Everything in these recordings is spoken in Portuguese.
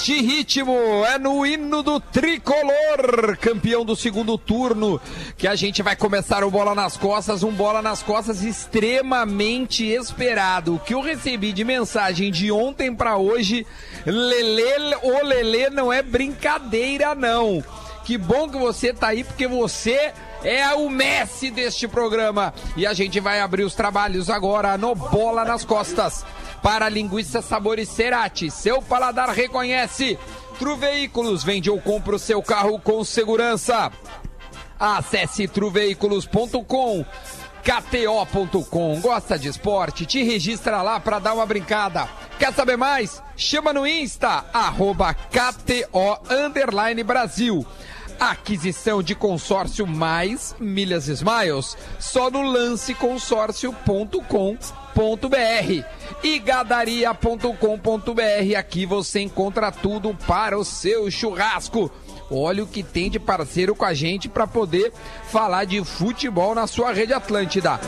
Neste ritmo, é no hino do tricolor, campeão do segundo turno, que a gente vai começar o Bola nas Costas, um Bola nas Costas extremamente esperado. O que eu recebi de mensagem de ontem para hoje, Lele, o Lele não é brincadeira não. Que bom que você tá aí, porque você é o Messi deste programa. E a gente vai abrir os trabalhos agora no Bola nas Costas para linguiça sabores Cerati. Seu paladar reconhece. Tru Veículos vende ou compra o seu carro com segurança. Acesse truveículos.com. KTO.com. Gosta de esporte? Te registra lá para dar uma brincada. Quer saber mais? Chama no Insta, arroba KTO Brasil. Aquisição de consórcio mais milhas Smiles. Só no lanceconsórcio.com e gadaria.com.br. Aqui você encontra tudo para o seu churrasco. Olha o que tem de parceiro com a gente para poder falar de futebol na sua rede Atlântida.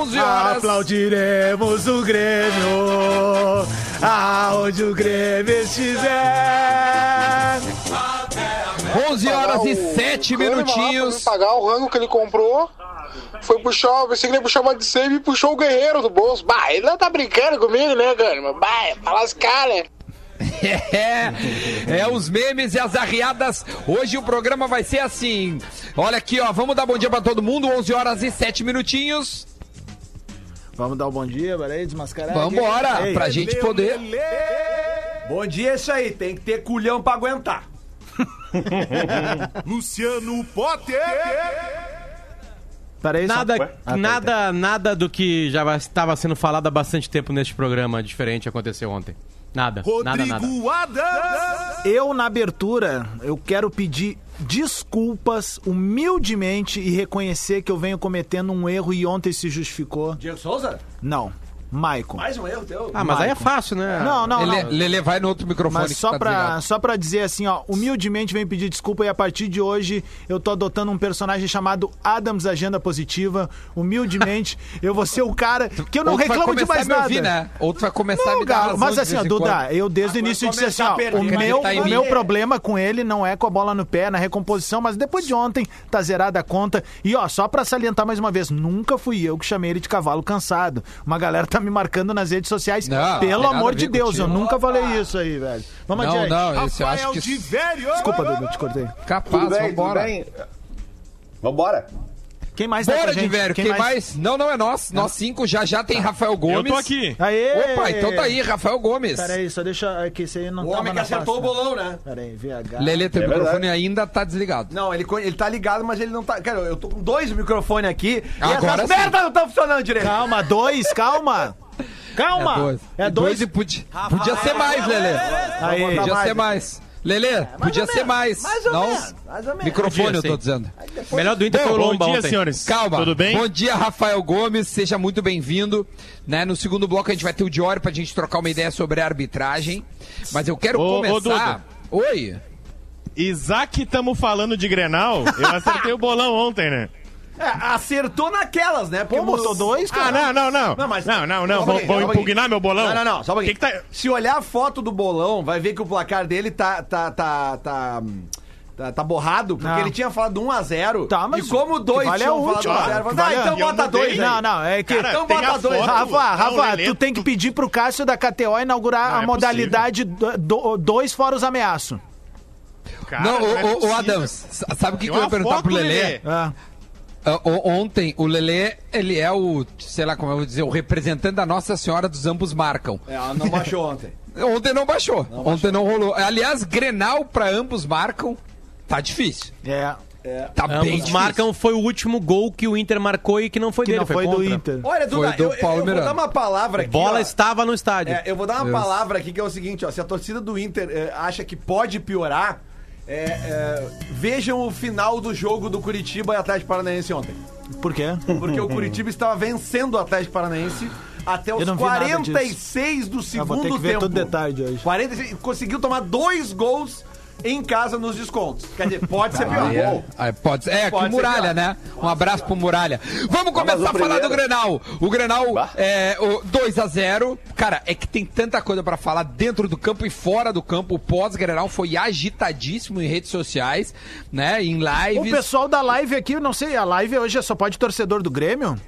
11 horas. Aplaudiremos o Grêmio, aonde o Grêmio estiver. 11 horas e 7 minutinhos. Pagar o rango que ele comprou foi puxar, pensei que ele ia puxar uma de save e puxou o guerreiro do bolso. Bah, ele não tá brincando comigo, né, cara? Bah, fala as caras. É, é, os memes e as arriadas. Hoje o programa vai ser assim. Olha aqui, ó. Vamos dar bom dia pra todo mundo. 11 horas e 7 minutinhos. Vamos dar um bom dia, peraí, desmascarar. Vambora, Ei, pra gente poder. Bom dia, é isso aí. Tem que ter culhão pra aguentar. Luciano Potter. Peraí, nada, só... ah, tá, nada, tá. nada do que já estava sendo falado há bastante tempo neste programa diferente aconteceu ontem. Nada, Rodrigo nada, nada. Adams. Eu, na abertura, eu quero pedir desculpas humildemente e reconhecer que eu venho cometendo um erro e ontem se justificou. Diego Souza? Não. Maicon. Mais um erro teu? Ah, mas Maicon. aí é fácil, né? Não, não, Lele, não. Lele vai no outro microfone. Mas só, tá pra, só pra dizer assim, ó, humildemente vem pedir desculpa e a partir de hoje eu tô adotando um personagem chamado Adams Agenda Positiva. Humildemente, eu vou ser o cara que eu não reclamo de mais nada. Ouvir, né? Ou tu vai começar não, a me dar Mas assim, ó, Duda, eu desde o início disse assim, ó, o meu, tá o meu problema com ele não é com a bola no pé, na recomposição, mas depois de ontem tá zerada a conta. E ó, só pra salientar mais uma vez, nunca fui eu que chamei ele de cavalo cansado. Uma galera tá me marcando nas redes sociais. Não, Pelo amor de Deus, contigo. eu nunca falei isso aí, velho. Vamos não, adiante. Não, esse eu acho que... Desculpa, Dudu, te cortei. Capaz, tudo bem, vambora. Tudo bem. Vambora. Quem mais tá Bora, de velho. Quem, Quem mais? mais? Não, não é nós. Nós cinco já já tem tá. Rafael Gomes. Eu tô aqui. Aê! Opa, então tá aí, Rafael Gomes. Peraí, só deixa. Aqui, você aí não o homem que acertou o bolão, né? Peraí, VH. Lele, teu é microfone verdade. ainda tá desligado. Não, ele, ele tá ligado, mas ele não tá. Cara, eu tô com dois microfones aqui Agora e essas merdas não estão funcionando direito. Calma, dois, calma. Calma! É, é dois. dois e podia, podia ser mais, Lelê. Aí, podia ser mais. Lelê, é, podia ser mais. Mais ou não? menos. Mais ou menos. Microfone, eu tô dizendo. Melhor do Inter foi o Lomba Bom dia, ontem. senhores. Calma. Tudo bem? Bom dia, Rafael Gomes. Seja muito bem-vindo. Né, no segundo bloco a gente vai ter o Diori pra gente trocar uma ideia sobre a arbitragem. Mas eu quero ô, começar... Ô, Oi. Isaac, estamos falando de Grenal. Eu acertei o bolão ontem, né? É, acertou naquelas, né? Porque Pô, botou dois, cara. Ah, não, não, não. Não, mas... não, não, não. Vou, vou impugnar meu bolão? Não, não, não. Só um pouquinho. Que que tá... Se olhar a foto do bolão, vai ver que o placar dele tá. tá, tá, tá... Tá, tá, borrado, porque não. ele tinha falado 1x0. Tá, mas. E como dois vale tinham falado 1x0. Ah, ah, então bota dois. Não, não, é que. Cara, então bota dois. Rafa, Rafa, tu tem que pedir pro Cássio da KTO inaugurar não, a é modalidade do, dois fora os ameaços. não, o, o, Adams, sabe o que, que eu ia perguntar pro Lelê? Ah. Uh, ontem, o Lelê, ele é o, sei lá como eu vou dizer, o representante da Nossa Senhora dos Ambos Marcam. É, não baixou ontem. ontem não baixou. Não ontem baixou. não rolou. Aliás, Grenal para ambos marcam, tá difícil. É. É. Tá Ambos marcam, foi o último gol que o Inter marcou e que não foi que dele, não foi, foi do Inter. Olha, Duda, eu, eu, eu, vou dar uma palavra aqui. Bola ó. estava no estádio. É, eu vou dar uma Deus. palavra aqui que é o seguinte, ó, se a torcida do Inter é, acha que pode piorar, é, é, vejam o final do jogo do Curitiba e Atlético Paranaense ontem. Por quê? Porque o Curitiba estava vencendo o Atlético Paranaense até os 46 do segundo tempo. vou ter que ver todo detalhe de hoje. 46, conseguiu tomar dois gols em casa nos descontos. Quer dizer, pode ser pior. é, é, pode, é pode Muralha, né? Um abraço pro Muralha. Vamos começar a falar do Grenal. O Grenal é o 2 a 0 Cara, é que tem tanta coisa para falar dentro do campo e fora do campo. O pós-Grenal foi agitadíssimo em redes sociais, né? Em lives. O pessoal da live aqui, não sei, a live hoje só pode torcedor do Grêmio?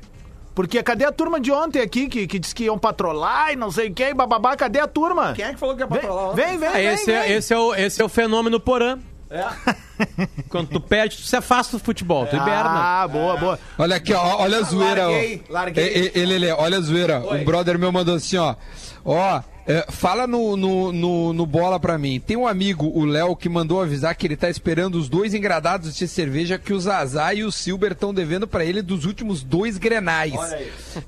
Porque cadê a turma de ontem aqui que, que disse que iam patrolar e não sei quem, bababá? Cadê a turma? Quem é que falou que ia patrolar? Vem, vem, vem. esse, vem, é, vem. Esse, é o, esse é o fenômeno Porã. É. Quando tu perde, tu se afasta do futebol, tu hiberna. Ah, boa, boa. Olha aqui, ó, olha a zoeira. Larguei, larguei. Ele, ele, olha a zoeira. Oi. Um brother meu mandou assim, ó. Ó, é, fala no, no, no, no, bola pra mim. Tem um amigo, o Léo, que mandou avisar que ele tá esperando os dois engradados de cerveja que o Zazá e o Silber estão devendo para ele dos últimos dois grenais.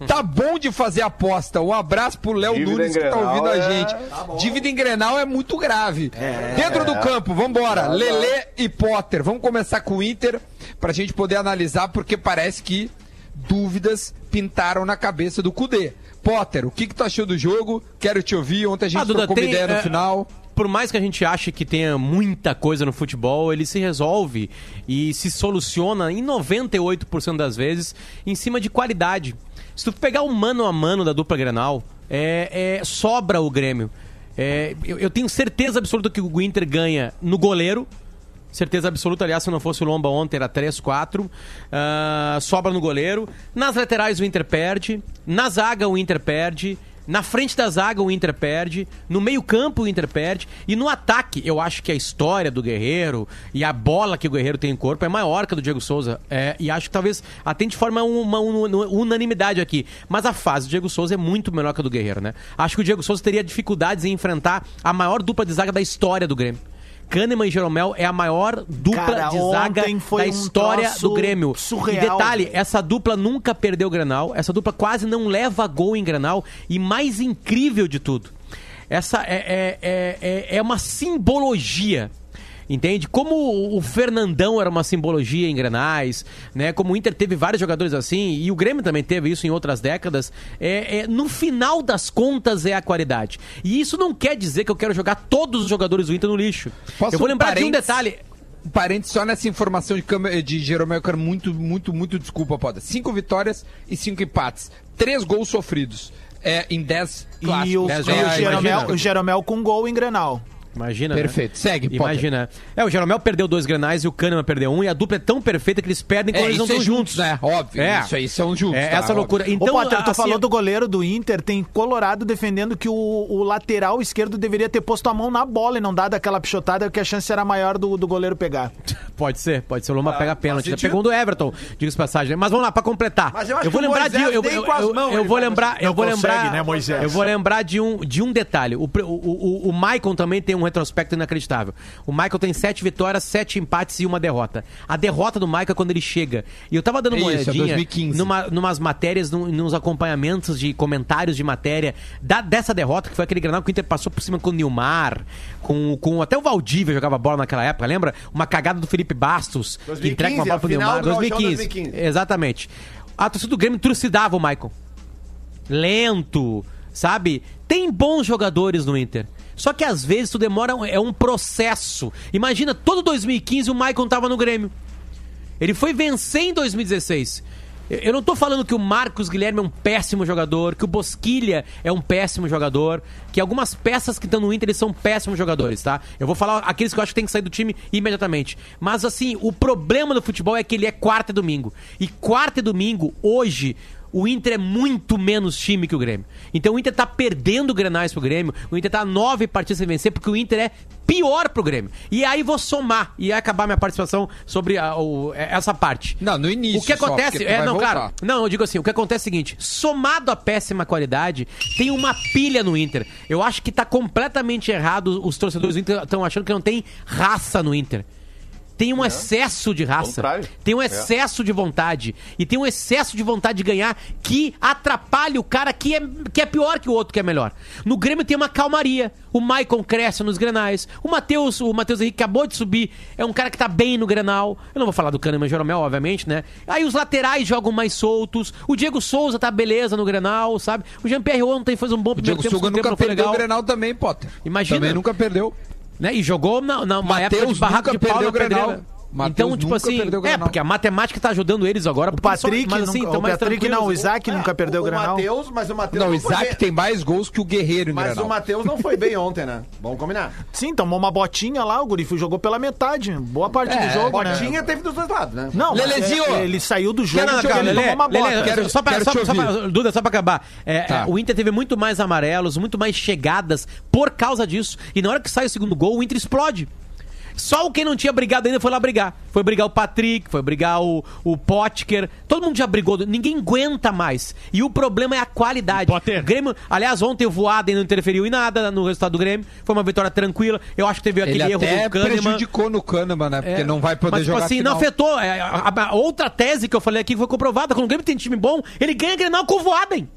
Tá bom de fazer aposta. Um abraço pro Léo Nunes que tá ouvindo é... a gente. Tá Dívida em Grenal é muito grave. É... Dentro do campo, vambora. Tá Lelê e Potter. Vamos começar com o Inter pra gente poder analisar, porque parece que dúvidas pintaram na cabeça do Cudê. Potter, o que, que tu achou do jogo? Quero te ouvir. Ontem a gente ah, Duda, trocou tem, ideia no é, final. Por mais que a gente ache que tenha muita coisa no futebol, ele se resolve e se soluciona em 98% das vezes em cima de qualidade. Se tu pegar o mano a mano da dupla Grenal, é, é sobra o Grêmio. É, eu, eu, tenho certeza absoluta que o Inter ganha no goleiro, certeza absoluta. Aliás, se não fosse o Lomba ontem, era 3, 4. Uh, sobra no goleiro. Nas laterais, o Inter perde. Na zaga, o Inter perde. Na frente da zaga, o Inter perde. No meio-campo, o Inter perde. E no ataque, eu acho que a história do Guerreiro e a bola que o Guerreiro tem em corpo é maior que a do Diego Souza. É, e acho que talvez até de forma uma, uma, unanimidade aqui. Mas a fase do Diego Souza é muito melhor que a do Guerreiro, né? Acho que o Diego Souza teria dificuldades em enfrentar a maior dupla de zaga da história do Grêmio. Kahneman e Jeromel é a maior dupla Cara, de zaga da história um do Grêmio. Surreal. E detalhe, essa dupla nunca perdeu o Granal, essa dupla quase não leva gol em Granal e mais incrível de tudo, essa é, é, é, é uma simbologia Entende? Como o Fernandão era uma simbologia em Grenais, né? Como o Inter teve vários jogadores assim, e o Grêmio também teve isso em outras décadas, é, é, no final das contas é a qualidade. E isso não quer dizer que eu quero jogar todos os jogadores do Inter no lixo. Posso eu vou lembrar de um detalhe parênteses só nessa informação de, de Jeromel, eu quero muito, muito, muito desculpa, Poda. Cinco vitórias e cinco empates. Três gols sofridos. É, em dez clássicos. E o, dez o, Jeromel, o Jeromel com gol em Grenal. Imagina. Né? Perfeito. Né? Segue, Imagina. Potter. É, o Jeromel perdeu dois granais e o Kahneman perdeu um, e a dupla é tão perfeita que eles perdem quando é, eles não estão é juntos. né? Óbvio. É. Isso aí são juntos. É, tá, essa óbvio. loucura. Então, Ô, Potter, tu assim, falou do goleiro do Inter, tem Colorado defendendo que o, o, lateral esquerdo deveria ter posto a mão na bola e não dado aquela pichotada, que a chance era maior do, do goleiro pegar. pode ser, pode ser. O Loma ah, pega pênalti. Já pegou do Everton, diga-se passagem. Mas vamos lá, pra completar. Mas eu, eu vou lembrar de. Eu, eu, eu, eu vou lembrar. Eu vou lembrar. Né, Moisés? Eu vou lembrar de um, de um detalhe. O, o, o, o Maicon também tem um retrospecto inacreditável. O Michael tem sete vitórias, sete empates e uma derrota. A derrota do Michael é quando ele chega. E eu tava dando uma Isso, é olhadinha é numa, numas matérias, num, nos acompanhamentos de comentários de matéria da, dessa derrota, que foi aquele granal que o Inter passou por cima com o Nilmar, com, com até o Valdívia jogava bola naquela época, lembra? Uma cagada do Felipe Bastos, 2015, que entrega uma bola pro Nilmar. 2015. 2015. Exatamente. A torcida do Grêmio trucidava o Michael. Lento, sabe? Tem bons jogadores no Inter. Só que às vezes tu demora, é um processo. Imagina, todo 2015 o Maicon tava no Grêmio. Ele foi vencer em 2016. Eu não tô falando que o Marcos Guilherme é um péssimo jogador, que o Bosquilha é um péssimo jogador, que algumas peças que estão no Inter são péssimos jogadores, tá? Eu vou falar aqueles que eu acho que tem que sair do time imediatamente. Mas assim, o problema do futebol é que ele é quarta e domingo. E quarta e domingo, hoje, o Inter é muito menos time que o Grêmio. Então o Inter tá perdendo grenais pro Grêmio, o Inter tá nove partidas sem vencer, porque o Inter é pior pro Grêmio. E aí vou somar e acabar minha participação sobre a, o, é, essa parte. Não, no início. O que acontece. Só, é, não, voltar. claro. Não, eu digo assim: o que acontece é o seguinte: somado à péssima qualidade, tem uma pilha no Inter. Eu acho que tá completamente errado. Os torcedores do Inter estão achando que não tem raça no Inter. Tem um excesso de raça, Contrário. tem um excesso de vontade e tem um excesso de vontade de ganhar que atrapalha o cara que é, que é pior que o outro que é melhor. No Grêmio tem uma calmaria. O Maicon cresce nos Grenais. O Matheus, o Matheus Henrique acabou de subir, é um cara que tá bem no Grenal. Eu não vou falar do Kahneman e Jeromel, obviamente, né? Aí os laterais jogam mais soltos. O Diego Souza tá beleza no Grenal, sabe? O Jean-Pierre ontem fez um bom O primeiro Diego tempo, Souza tempo nunca foi perdeu legal. o Grenal também, Potter. Imagina. Também nunca perdeu. Né? E jogou na, na uma Mateus época de barraco nunca de pau perdeu na pedreira. Mateus Então, tipo nunca assim, perdeu o é, porque a matemática tá ajudando eles agora. O eles só- Patrick, mas assim, nunca, tão o mais Patrick não, o. Isaac nunca perdeu o, Grenal. Matheus, mas o Matheus Não, o Isaac bem- tem mais gols que o Guerreiro em Mas Grenal. o Matheus não foi bem ontem, né? Vamos combinar. Sim, tomou uma botinha lá, o Guri jogou pela metade. Boa parte É, do jogo, Botinha né? teve dos dois lados, né? Não, mas Lelezinho! é- ele saiu do jogo Não, não, calma, ele Lelê, tomou uma bota. Lelê, Quero- só pra, quero só, só pra-. Duda, só pra acabar. É, Tá. é, o Inter teve muito mais amarelos, muito mais chegadas por causa disso. E na hora que sai o segundo gol, o Inter explode. Só o quem não tinha brigado ainda foi lá brigar. Foi brigar o Patrick, foi brigar o, o Potker. Todo mundo já brigou. Ninguém aguenta mais. E o problema é a qualidade. O Grêmio, aliás, ontem o Voaden não interferiu em nada no resultado do Grêmio. Foi uma vitória tranquila. Eu acho que teve aquele Ele erro até do Kahneman. prejudicou no Kahneman, né? Porque É, não vai poder mas, tipo jogar assim, final. não afetou. É, a, a- a outra tese que eu falei aqui foi comprovada. Quando o Grêmio tem time bom, ele ganha Grenal com o Voaden.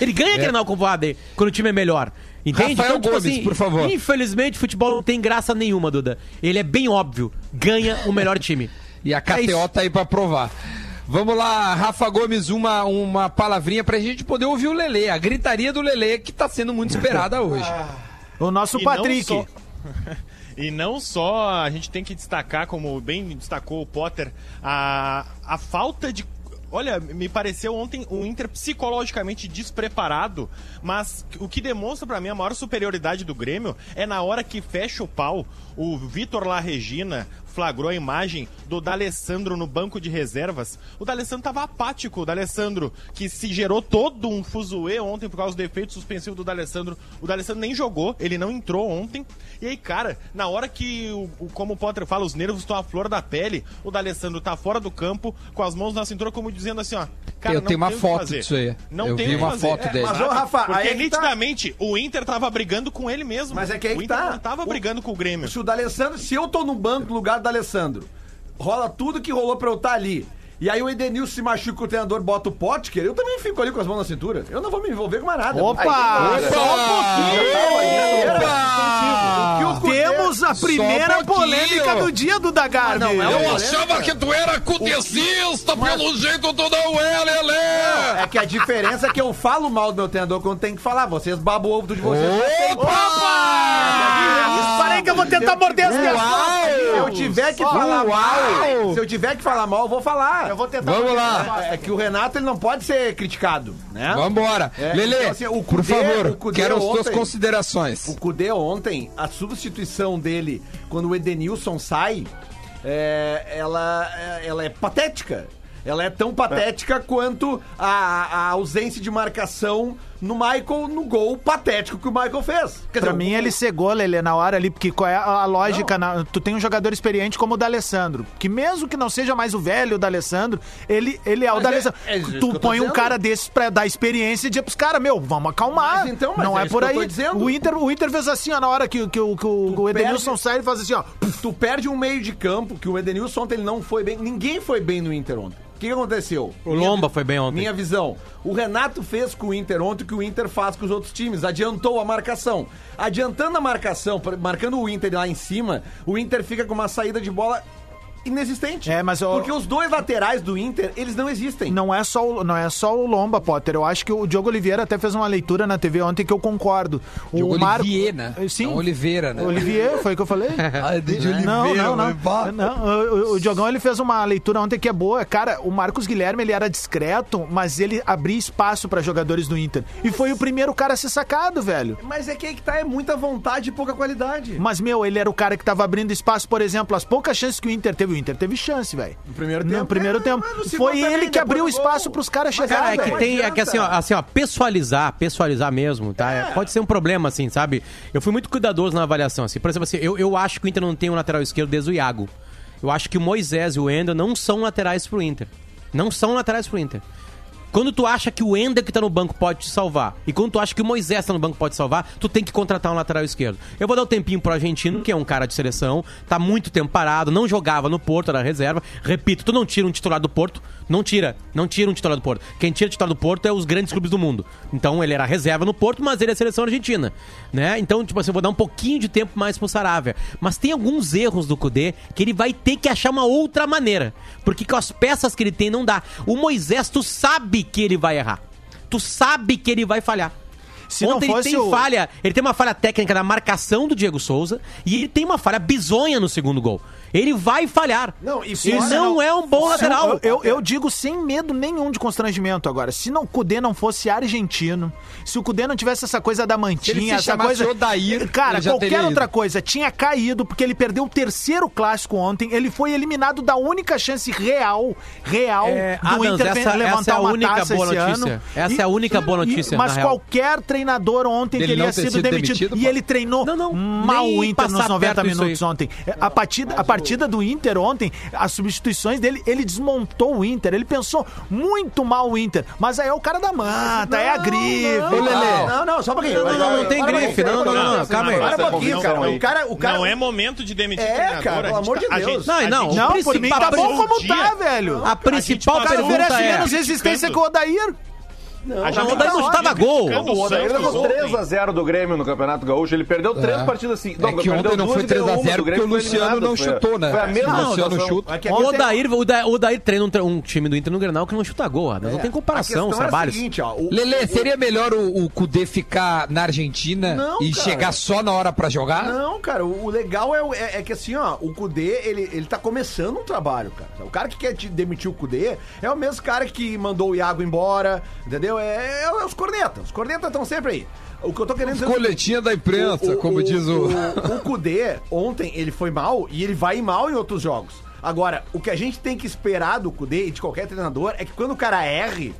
Ele ganha Grenal com o Voaden quando o time é melhor. Entende? Rafael Gomes, por favor. Infelizmente, futebol não tem graça nenhuma, Duda. Ele é bem óbvio. Ganha o melhor time. E a KTO isso. tá aí pra provar. Vamos lá, Rafa Gomes, uma, uma palavrinha pra gente poder ouvir o Lelê. A gritaria do Lelê que tá sendo muito esperada hoje. O nosso E não Patrick. só- E não só a gente tem que destacar, como bem destacou o Potter, a, a falta de. Olha, me pareceu ontem o Inter psicologicamente despreparado, mas o que demonstra pra mim a maior superioridade do Grêmio é na hora que fecha o pau, o Vitor La Regina flagrou a imagem do D'Alessandro no banco de reservas. O D'Alessandro tava apático, o D'Alessandro que se gerou todo um fuzuê ontem por causa do efeito suspensivo do D'Alessandro. O D'Alessandro nem jogou, ele não entrou ontem. E aí, cara, na hora que, o, como o Potter fala, os nervos estão à flor da pele, o D'Alessandro tá fora do campo, com as mãos na cintura, como dizendo assim, ó... Cara, Eu tenho uma foto disso aí. Não Eu tem vi uma fazer. foto dele. Mas, ô, Rafa, Porque aí é tá. nitidamente o Inter tava brigando com ele mesmo. Mas é que aí o Inter tá. não tava O- brigando com o Grêmio. Se o D'Alessandro, se eu tô no banco no lugar do D'Alessandro, rola tudo que rolou pra eu estar ali. E aí o Edenilson se machuca, o treinador bota o Potker, eu também fico ali com as mãos na cintura. Eu não vou me envolver com mais nada. Opa! Aí, Só um O que o Cudê- Temos a primeira um pouquinho. polêmica do dia do Dagarbi. não, é uma Eu achava que tu era cudecista, pelo jeito tu não é, Lelê! É que a diferença é que eu falo mal do meu treinador quando tem que falar. Vocês babam o ovo de vocês. Opa! Parei que eu vou tentar morder as minhas Se eu tiver que falar mal, se eu tiver que falar mal, eu vou falar. Eu vou tentar Vamos morder lá. É que o Renato ele não pode ser criticado, né? Vambora. É, Lelê, então, assim, por favor, o Cudê quero as tuas ontem- considerações. O Cudê ontem, a substituição dele quando o Edenilson sai, é, ela, é- ela é patética. Ela é tão patética quanto a, a ausência de marcação no Michael no gol patético que o Michael fez. Quer Pra dizer, mim, o- ele cegou, Lelê, na hora ali, porque qual é a, lógica? na- tu tem um jogador experiente como o D'Alessandro, que mesmo que não seja mais o velho D'Alessandro, ele, ele é o D'Alessandro. é- é que tu põe um cara desses pra dar experiência e dizer pros caras, meu, vamos acalmar. Mas então, mas não é é, por que eu aí. O Inter, o Inter fez assim, ó, na hora que, que, o- que o, o Edenilson perde- sai, ele faz assim, ó. Tu perde um meio de campo que o Edenilson ontem ele não foi bem. Ninguém foi bem no Inter ontem. O que, que aconteceu? O Lomba foi bem ontem. Minha visão. O Renato fez com o Inter ontem o que o Inter faz com os outros times. Adiantou a marcação. Adiantando a marcação, marcando o Inter lá em cima, o Inter fica com uma saída de bola inexistente. É, mas o- Porque os dois laterais do Inter, eles não existem. Não é, só o, não é só o Lomba, Potter. Eu acho que o Diogo Oliveira até fez uma leitura na TV ontem que eu concordo. O Diogo Mar- Olivier, né? Sim. Não Oliveira, né? Olivier, foi o que eu falei? Ah, de Oliveira, não, não, não. não o, o- o Diogão ele fez uma leitura ontem que é boa. Cara, o Marcos Guilherme ele era discreto, mas ele abria espaço pra jogadores do Inter. E foi o primeiro cara a ser sacado, velho. Mas é que aí que tá, é muita vontade e pouca qualidade. Mas, meu, ele era o cara que tava abrindo espaço, por exemplo, as poucas chances que o Inter teve. O Inter teve chance, velho. No primeiro No tempo. primeiro É, tempo. no segundo Foi também, ele que abriu espaço pros caras chegarem. Cara, é que tem, é que assim, ó, assim, ó, pessoalizar, pessoalizar mesmo, tá? É, Pode ser um problema, assim, sabe? Eu fui muito cuidadoso na avaliação, assim. Por exemplo, assim, eu, eu acho que o Inter não tem um lateral esquerdo desde o Iago. Eu acho que o Moisés e o Ender não são laterais pro Inter. Não são laterais pro Inter. Quando tu acha que o Ender que tá no banco pode te salvar, e quando tu acha que o Moisés tá no banco pode te salvar, tu tem que contratar um lateral esquerdo. Eu vou dar um tempinho pro argentino, que é um cara de seleção, tá muito tempo parado, não jogava no Porto, era reserva. Repito, tu não tira um titular do Porto, não tira, não tira um titular do Porto. Quem tira titular do Porto é os grandes clubes do mundo. Então ele era reserva no Porto, mas ele é seleção argentina, né? Então, tipo assim, eu vou dar um pouquinho de tempo mais pro Saravia. Mas tem alguns erros do Cudê que ele vai ter que achar uma outra maneira. Porque com as peças que ele tem não dá. O Moisés, tu sabe que ele vai errar. Tu sabe que ele vai falhar. Se Ontem não ele tem o... falha, ele tem uma falha técnica na marcação do Diego Souza e ele tem uma falha bizonha no segundo gol. Ele vai falhar. Não, e e fora- não é um bom Se eu- lateral. Eu, eu digo sem medo nenhum de constrangimento agora. Se não, o Cudê não fosse argentino, se o Cudê não tivesse essa coisa da Se ele mantinha, se essa coisa. Odair, cara, ele já qualquer teria outra ido. coisa tinha caído porque ele perdeu o terceiro clássico ontem. Ele foi eliminado da única chance real, real É, do Adams, Inter essa- levantar essa é a uma única taça boa esse notícia. ano. Essa é a única boa e- notícia, mas na real. qualquer treinador ontem Dele teria não ter sido, sido demitido. demitido, e pô. ele treinou Não, não, mal o Inter nos passar 90 perto disso minutos ontem. A partida, a partida do Inter ontem, as substituições dele, ele desmontou o Inter. Ele pensou muito mal o Inter. Mas aí é o cara da manta, é a grife. Não, e tal. não, não, não, só um pouquinho. Não, não, não tem Para um grife, não, não, não, pouquinho. calma aí. Para um pouquinho, cara. O cara, o cara Não é momento de demitir É, cara, pelo amor de tá- Deus. gente- Não, não, Não, por mim tá passou bom como tá, velho. A principal passou o pergunta Oferece é... menos resistência que o Odair. A gente Não, o Odair não passou chutava o dia gol. O Odair levou ontem. 3x0 do Grêmio no Campeonato Gaúcho. Ele perdeu três É. partidas assim. É que perdeu ontem não foi e ganhou 3 a uma. 0 O Grêmio porque o Luciano não chutou, né? Foi a mesma Não, Luciano chuta. É que a O Odair, o Odair, o Odair treina um, um time do Inter no Grenal que não chuta gol. Não tem A comparação os é a trabalhos. seguinte, ó, o- Lele, seria melhor o, o Cudê ficar na Argentina Não, e cara. chegar só na hora pra jogar? Não, cara, o, legal é, é- é que assim, ó, o Kudê, ele, ele tá começando um trabalho, cara. O cara que quer demitir o Kudê é o mesmo cara que mandou o Iago embora, entendeu? É, é os cornetas. Os cornetas estão sempre aí. O que eu tô querendo dizer. é o Coletinha da imprensa, como diz o. O, o Kudê, ontem, ele foi mal e ele vai mal em outros jogos. Agora, o que a gente tem que esperar do Kudê e de qualquer treinador é que quando o cara erre,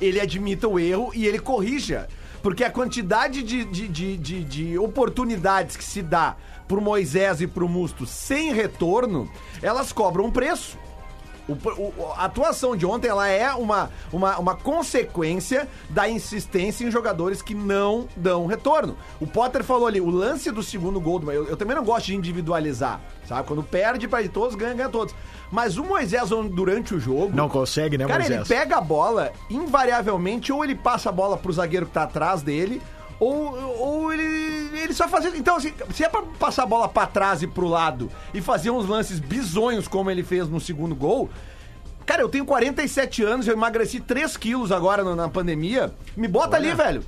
ele admita o erro e ele corrija. Porque a quantidade de, de, de, de, de oportunidades que se dá pro Moisés e pro Musto sem retorno, elas cobram um preço. O- o- a atuação de ontem ela é uma, uma, uma consequência da insistência em jogadores que não dão retorno. O Potter falou ali, o lance do segundo gol, do, eu, eu também não gosto de individualizar, sabe? Quando perde para todos, ganha, ganha todos. Mas o Moisés, durante o jogo. Não consegue, né, Cara, Moisés? ele pega a bola, invariavelmente, ou ele passa a bola pro zagueiro que tá atrás dele, ou, ou ele, ele só faz. Então, assim, se é pra passar a bola pra trás e pro lado e fazer uns lances bizonhos como ele fez no segundo gol. Cara, eu tenho 47 anos, eu emagreci 3 quilos agora no- na pandemia. Me bota ali, velho.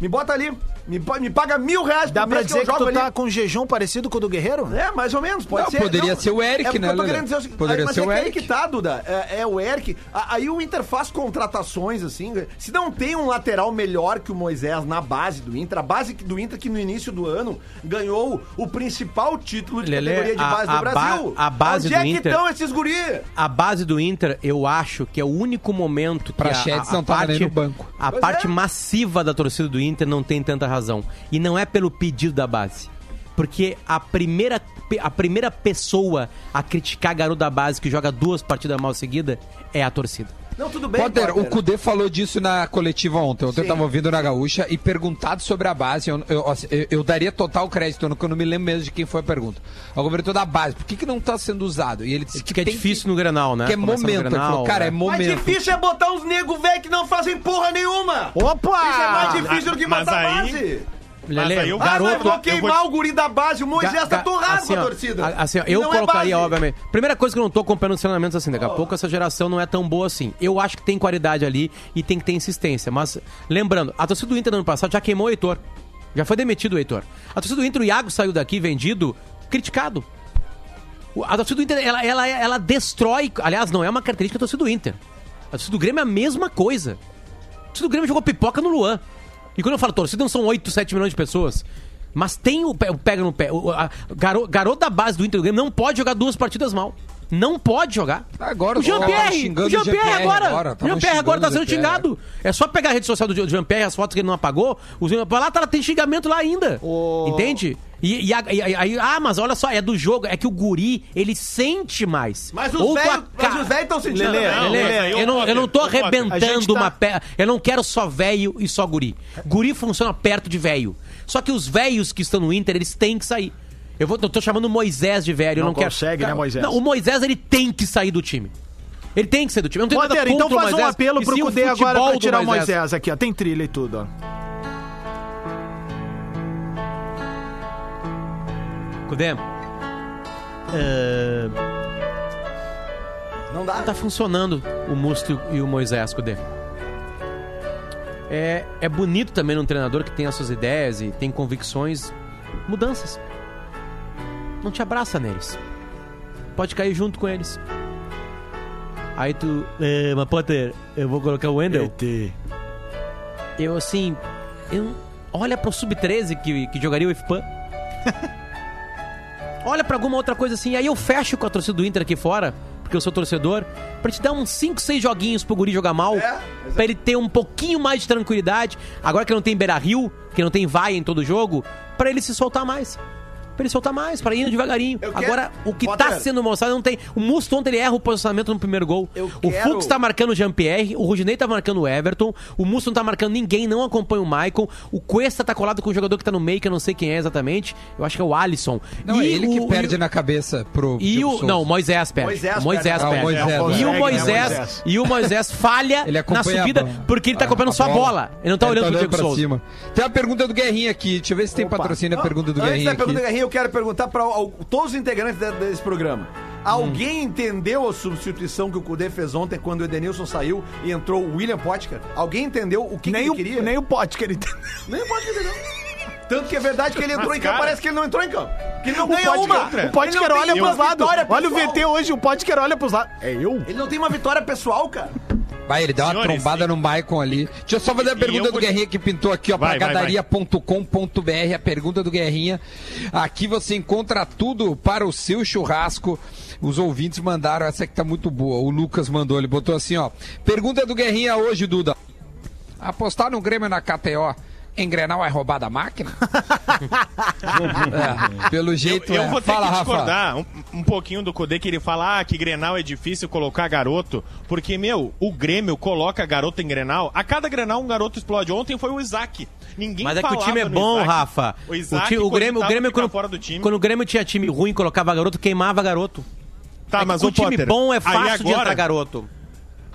Me bota ali. Me, me paga mil reais Dá por pra mês dizer que, eu jogo tu ali. tá com um jejum parecido com o do Guerreiro? É, mais ou menos, pode Não, ser. poderia ser o Eric, é né, eu tô querendo dizer o seguinte, Poderia mas ser é o que Eric. que tá, Duda. É, é o Eric. A- Aí o Inter faz contratações, assim. Se não tem um lateral melhor que o Moisés na base do Inter, a base que- do Inter que no início do ano ganhou o principal título de Lelê, categoria de a- base a do Brasil. ba- a base Onde do é que Inter- estão esses guri? A base do Inter, eu acho que é o único momento que a, Praxedes a, a não tava parte, no banco. a Pois parte é. massiva da torcida do Inter não tem tanta razão. E não é pelo pedido da base. Porque a primeira, a primeira pessoa a criticar garoto da base que joga duas partidas mal seguidas é a torcida. Não, tudo bem, Potter, o Cudê falou disso na coletiva ontem. Ontem eu Sim. tava ouvindo na Gaúcha e perguntado sobre a base. Eu, eu, assim, eu- eu daria total crédito, eu não me lembro mesmo de quem foi a pergunta. O governador da base, por que, que não tá sendo usado? E ele disse que, Que é difícil no Granal, né? Que é Começa momento. Falou, cara, né? é Mais momento. difícil é botar uns nego velho que não fazem porra nenhuma. Opa! Isso é mais difícil do que mas botar aí- base. Lelê, aí eu- Ah, garoto... vou eu queimar vou- o guri da base. O Moisés Ga- tá torrado assim, com a torcida. Assim, ó, eu não é colocaria, base. obviamente. Primeira coisa que eu não tô acompanhando os treinamentos assim, daqui a pouco essa geração não é tão boa assim. Eu acho que tem qualidade ali e tem que ter insistência. Mas, lembrando, a torcida do Inter no ano passado já queimou o Heitor. Já foi demitido o Heitor. A torcida do Inter, o Iago saiu daqui vendido, criticado. A torcida do Inter, ela, ela, ela destrói. Aliás, não é uma característica da torcida do Inter. A torcida do Grêmio é a mesma coisa. A torcida do Grêmio jogou pipoca no Luan. E quando eu falo torcida, não são 8, 7 milhões de pessoas. Mas tem o, pe- o pega no pé. O, a- garo- garoto da base do Inter do Grêmio não pode jogar duas partidas mal. Não pode jogar. Agora o Jean-Pierre, o Jean-Pierre agora, agora, o tavam Jean-Pierre agora tá sendo xingado. É só pegar a rede social do Jean-Pierre, as fotos que ele não apagou, o lá tá, tem xingamento lá ainda. Entende? E, e a- e aí, ah, mas olha só, é do jogo, é que o guri, ele sente mais. Mas os velhos estão sentindo. Lelê. Não, Lelê, aí, ô, eu, não, eu não tô arrebentando tá- uma pe... Eu não quero só velho e só guri. Guri funciona perto de velho. Só que os velhos que estão no Inter, eles têm que sair. Eu, vou, eu tô chamando o Moisés de velho. eu Não não quero. consegue, né, Moisés? Não, o Moisés, ele tem que sair do time. Ele tem que sair do time. Eu não tenho nada Potter, então faz um Moisés, apelo pro Cudê agora pra tirar o Moisés aqui, ó. Tem trilha e tudo, ó. Cudê. é, Não dá. tá funcionando o Musto e o Moisés, Cudê. É, é bonito também num treinador que tem as suas ideias e tem convicções. Mudanças. Não te abraça neles. Pode cair junto com eles. Aí tu. É, mas Potter, eu vou colocar o Wendel. Eu assim. Eu, olha pro Sub-13 que, que jogaria o IFPAN. olha pra alguma outra coisa assim. Aí eu fecho com a torcida do Inter aqui fora, porque eu sou torcedor, pra te dar uns 5, 6 joguinhos pro Guri jogar mal. pra ele ter um pouquinho mais de tranquilidade. Agora que não tem Beira Rio, que não tem vai em todo jogo, pra ele se soltar mais. Pra ele soltar mais, pra ir devagarinho. Eu quero- Agora, o que tá Potter. sendo mostrado não tem. O Musto ontem ele erra o posicionamento no primeiro gol. Eu o quero- Fux tá marcando o Jean-Pierre, o Rudinei tá marcando o Everton, o Musto não tá marcando ninguém, não acompanha o Maicon, o Cuesta tá colado com o jogador que tá no meio, que eu não sei quem é exatamente, eu acho que é o Alisson. Não, é ele que o- perde e na cabeça pro. E o. Não, o Moisés perde. Moisés o Moisés perde. perde. Ah, o Moisés, e o né, Moisés. Moisés? E o Moisés falha Ele na subida, a- porque ele tá acompanhando só a bola. Ele não tá olhando pro Diego pra Souza. cima. Tem a pergunta do Guerrinha aqui. Deixa eu ver se tem patrocínio a pergunta do Antes Guerrinha. da pergunta do. Guerrinha, eu quero perguntar para todos os integrantes de- desse programa. Alguém entendeu a substituição que o Cudê fez ontem quando o Edenilson saiu e entrou o William Potker? Alguém entendeu o que, Nem, que ele o, queria? nem o ele tem. Nem o Potker entendeu. Tanto que é verdade que ele entrou Mas, em campo, cara- parece que ele não entrou em campo. Que ele não O ganha Potker- uma. O Potker olha tem pros uma lados. Olha o. VT hoje, o Potker olha pros lados. É eu? Ele não tem uma vitória pessoal, cara. Vai, ele deu uma Senhores, trombada no Maicon ali. Deixa eu só fazer a pergunta eu do Guerrinha que pintou aqui, ó, pagadaria.com.br. A pergunta do Guerrinha. Aqui você encontra tudo para o seu churrasco. Os ouvintes mandaram essa que tá muito boa. O Lucas mandou, ele botou assim, ó. Pergunta do Guerrinha hoje, Duda. Apostar no Grêmio na KTO em Grenal é roubar da máquina? É, pelo jeito Eu, eu é. vou ter Fala, que discordar um, um pouquinho do Cudê, que ele fala ah, que Grenal é difícil colocar garoto, porque, meu, o Grêmio coloca garoto em Grenal, a cada Grenal um garoto explode. Ontem foi o Isaac. Ninguém Mas é que o time é bom, Isaac. Rafa. O Isaac, ti- o Grêmio, o Grêmio quando, fora do time. quando o Grêmio tinha time ruim, colocava garoto, queimava garoto. Tá, É que mas o time Potter, bom é fácil de agora- entrar garoto.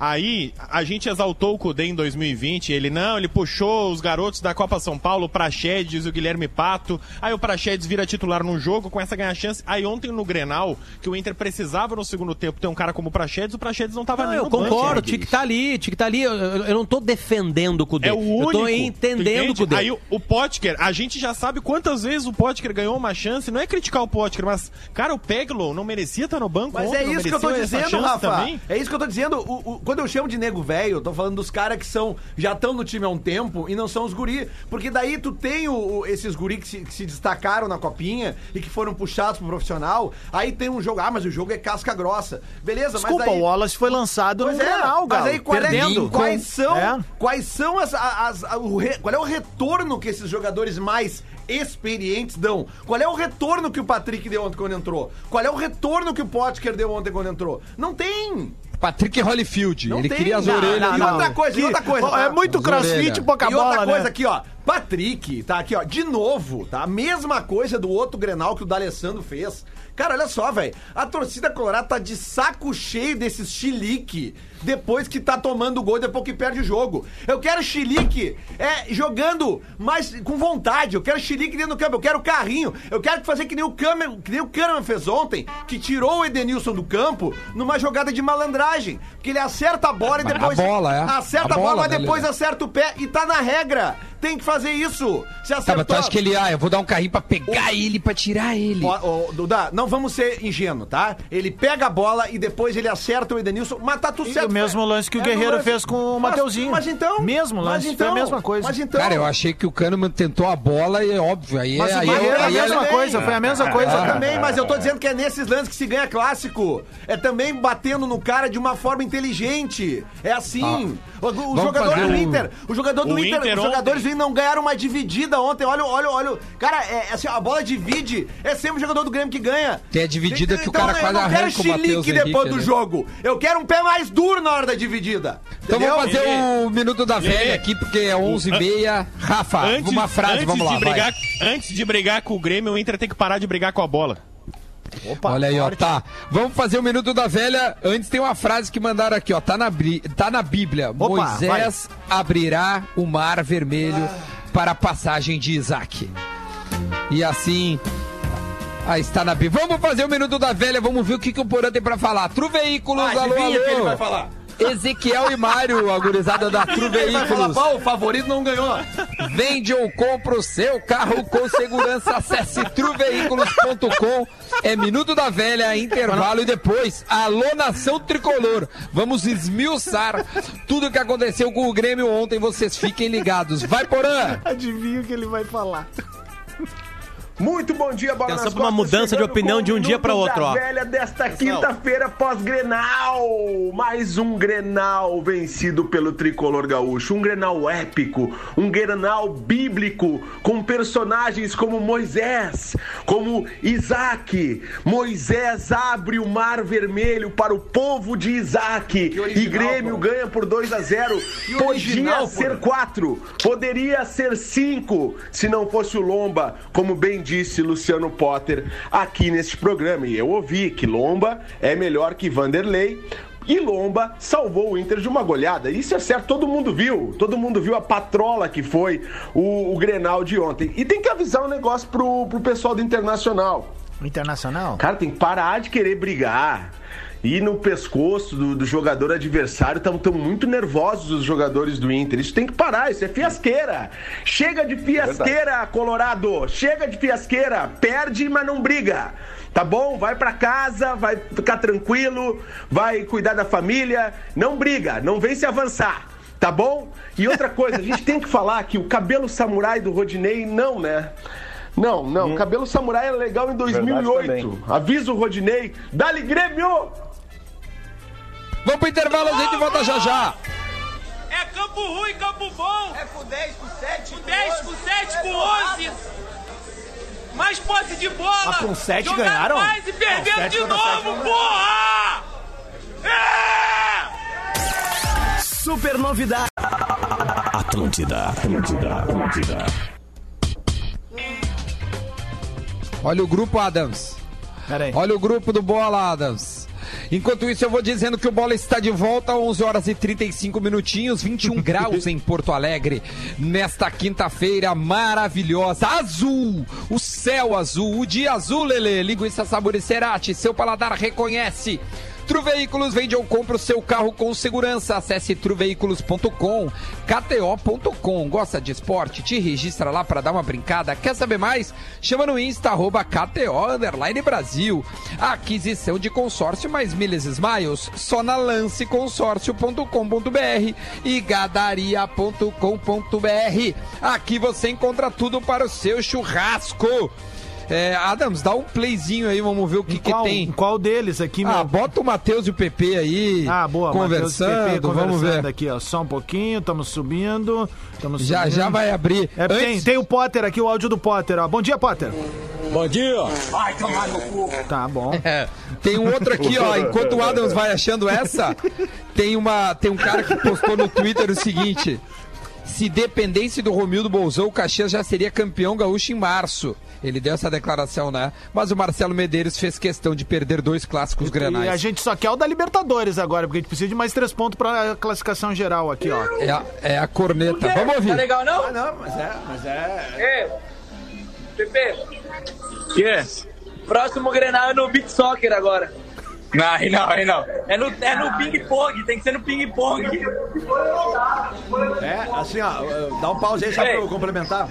Aí, a gente exaltou o Cudê em 2020. Ele não, ele puxou os garotos da Copa São Paulo, o Praxedes, o Guilherme Pato. Aí o Praxedes vira titular num jogo, começa a ganhar chance. Aí ontem no Grenal, que o Inter precisava no segundo tempo ter um cara como o Praxedes, o Praxedes não tava Não, nem eu no banco. concordo, tinha que estar ali, tinha que estar ali. Eu, eu- não tô defendendo o Cudê. É o único. Eu tô entendendo o? Cudê. Aí o, o Potker, a gente já sabe quantas vezes o Potker ganhou uma chance. Não é criticar o Potker, mas, cara, o Peglo não merecia estar no banco Mas ontem, é isso que eu tô dizendo, Rafa. também? É isso que eu tô dizendo. O- o- quando eu chamo de nego velho, eu tô falando dos caras que são já estão no time há um tempo e não são os guri. Porque daí tu tem o- o- esses guri que se, que se destacaram na copinha e que foram puxados pro profissional. Aí tem um jogo, ah, mas o jogo é casca grossa. Beleza, Desculpa, mas aí... o Wallace foi lançado Pois no é, Grenal, mas aí qual é, quais são, É. quais são as, as- a- o re- qual é o retorno que esses jogadores mais experientes dão? Qual é o retorno que o Patrick deu ontem quando entrou? Qual é o retorno que o Potker deu ontem quando entrou? Não tem! Patrick Holyfield. Não ele tem, queria as não, orelhas. não, e não. o- outra coisa, e outra coisa, Ó? É muito crossfit e pouca e outra bola, coisa né? aqui, ó. Patrick, tá aqui, ó. De novo, tá? A mesma coisa do outro Grenal que o D'Alessandro fez. Cara, olha só, velho. A torcida colorada tá de saco cheio desses chilique depois que tá tomando gol, depois que perde o jogo. Eu quero chilique é, jogando mais com vontade. Eu quero chilique dentro do campo. Eu quero carrinho. Eu quero fazer que nem o Kahneman, que nem o Kahneman fez ontem, que tirou o Edenilson do campo numa jogada de malandragem. Que ele acerta a bola e Mas a depois. bola, é. Acerta A a bola, bola mas depois né? acerta o pé e tá na regra. Tem que fazer isso. Se Tá, acertou... mas tu acha que ele, ah, eu vou dar um carrinho pra pegar ele, pra tirar ele. Ó, ó, Duda, não vamos ser ingênuos, tá? Ele pega a bola e depois ele acerta o Edenilson, mas tá tudo E certo. o mesmo lance que o É, Guerreiro lance. fez com o Mas- Mateuzinho. Mas então... Mesmo mas lance, foi a mesma coisa. Mas então... Cara, eu achei que o Kahneman tentou a bola e é óbvio, aí Mas é... o Aí, Guerreiro é- a aí é- mesma coisa, foi a mesma coisa. Eu também, mas eu tô dizendo que é nesses lances que se ganha clássico. É também batendo no cara de uma forma inteligente. É assim. O, o Vamos jogador do um- Inter, o jogador do O Inter, Inter os ontem- jogadores do Não ganharam uma dividida ontem. Olha, olha, olha. Cara, é, é assim, a bola divide, é sempre o jogador do Grêmio que ganha. Tem a dividida que o Então, cara eu quase não quero arranca o Matheus chilique Henrique depois do ali. jogo. Eu quero um pé mais duro na hora da dividida. Então Entendeu? vamos fazer o Minuto da Velha aqui, porque é 11h30. Rafa, Antes, uma frase, vamos lá, de brigar, vai. Antes de brigar com o Grêmio, o Inter tem que parar de brigar com a bola. Olha aí, ó, tá. Vamos fazer o Minuto da Velha. Antes tem uma frase que mandaram aqui, ó. Tá na, tá na Bíblia. Moisés abrirá o mar vermelho para a passagem de Isaac. E assim. Aí está na Bíblia. Vamos fazer o Minuto da Velha, vamos ver o que, que o Porã tem pra falar. Tru Veículos, Ah, alô, o que ele alô. vai falar. Ezequiel e Mário, a gurizada da Tru falar, Veículos. pô, o favorito não ganhou. Vende ou compra o seu carro com segurança. Acesse truveículos.com. É Minuto da Velha, intervalo e depois, alô Nação Tricolor. Vamos esmiuçar tudo o que aconteceu com o Grêmio ontem. Vocês fiquem ligados. Vai, Porã! Adivinha o que ele vai falar. Muito bom dia, Bola Atenção nas pra uma Costas, mudança de opinião de um dia Minuto outro, ó. velha desta quinta-feira pós-Grenal. Mais um Grenal vencido pelo tricolor gaúcho. Um Grenal épico, um Grenal bíblico, com personagens como Moisés, como Isaac. Moisés abre o mar vermelho para o povo de Isaac. e original, Grêmio pô. ganha por 2 a 0. Podia original, ser pô. quatro, poderia ser cinco, se não fosse o Lomba, como bem disse Luciano Potter aqui neste programa. E eu ouvi que Lomba é melhor que Vanderlei. E Lomba salvou o Inter de uma goleada. Isso é certo, todo mundo viu. Todo mundo viu a patrola que foi o, o Grenal de ontem. E tem que avisar um negócio pro, pro pessoal do Internacional. Internacional? Cara, tem que parar de querer brigar. Ir no pescoço do, do jogador adversário, estão muito nervosos os jogadores do Inter. Isso tem que parar, isso é fiasqueira. Chega de fiasqueira, Colorado. Chega de fiasqueira. Perde, mas não briga. Tá bom? Vai pra casa, vai ficar tranquilo, vai cuidar da família. Não briga, não vem se avançar. Tá bom? E outra coisa, a gente tem que falar que o cabelo samurai do Rodinei, não, né? Não, não, cabelo samurai é legal em 2008. Avisa o Rodinei. Dali Grêmio! Vamos pro intervalo, a gente volta já já. É campo ruim, campo bom. É com 10, com 7, com 10, com 7, com 11. Mais posse de bola. Ah, com sete Jogando ganharam? mais e sete de novo, porra! É! Super novidade. Atlântida, Atlântida, Atlântida. Olha o grupo, Adams. Pera aí. Olha o grupo do Bola, Adams. Enquanto isso, eu vou dizendo que o Bola está de volta, 11 horas e 35 minutinhos, 21 graus em Porto Alegre, nesta quinta-feira maravilhosa. Azul! O céu azul, o dia azul, Lele. Linguiça Sabor e Cerati, seu paladar reconhece. Tru Veículos vende ou compra o seu carro com segurança. Acesse truveículos.com, kto.com. Gosta de esporte? Te registra lá para dar uma brincada. Quer saber mais? Chama no Insta, arroba KTO Brasil. Aquisição de consórcio mais milhas smiles só na lanceconsórcio.com.br e gadaria.com.br. Aqui você encontra tudo para o seu churrasco. É, Adams, dá um playzinho aí, vamos ver o que, que qual, tem. qual deles aqui, Ah, meu? bota o Matheus e o PP aí. Ah, boa, e conversando, PP vamos ver. aqui, ó. Só um pouquinho, estamos subindo. Estamos Já, subindo. já vai abrir. É, tem, Antes- tem o Potter aqui, o áudio do Potter, ó. Bom dia, Potter. Bom dia. Tá bom. É, tem um outro aqui, ó. Enquanto o Adams vai achando essa, tem, uma, tem um cara que postou no Twitter o seguinte: se dependesse do Romildo Bolzão, o Caxias já seria campeão gaúcho em março. Ele deu essa declaração, né? Mas o Marcelo Medeiros fez questão de perder dois clássicos E granais. a gente só quer o da Libertadores agora, porque a gente precisa de mais três pontos pra classificação geral aqui, ó. É, a, é a corneta. Vamos Tá ouvir. legal, não? Ah, não, mas é, mas é. É. Pepe, Que? próximo Grenal é no Beat Soccer agora. Não, aí não, aí não. É no, é no ping-pong, tem que ser no ping-pong. É, assim, ó, dá um pause aí só pra eu complementar.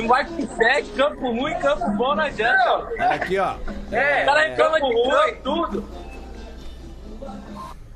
Não vai com sete, campo ruim, campo bom não adianta. Aqui, ó. É, o cara reclama de campo, tudo.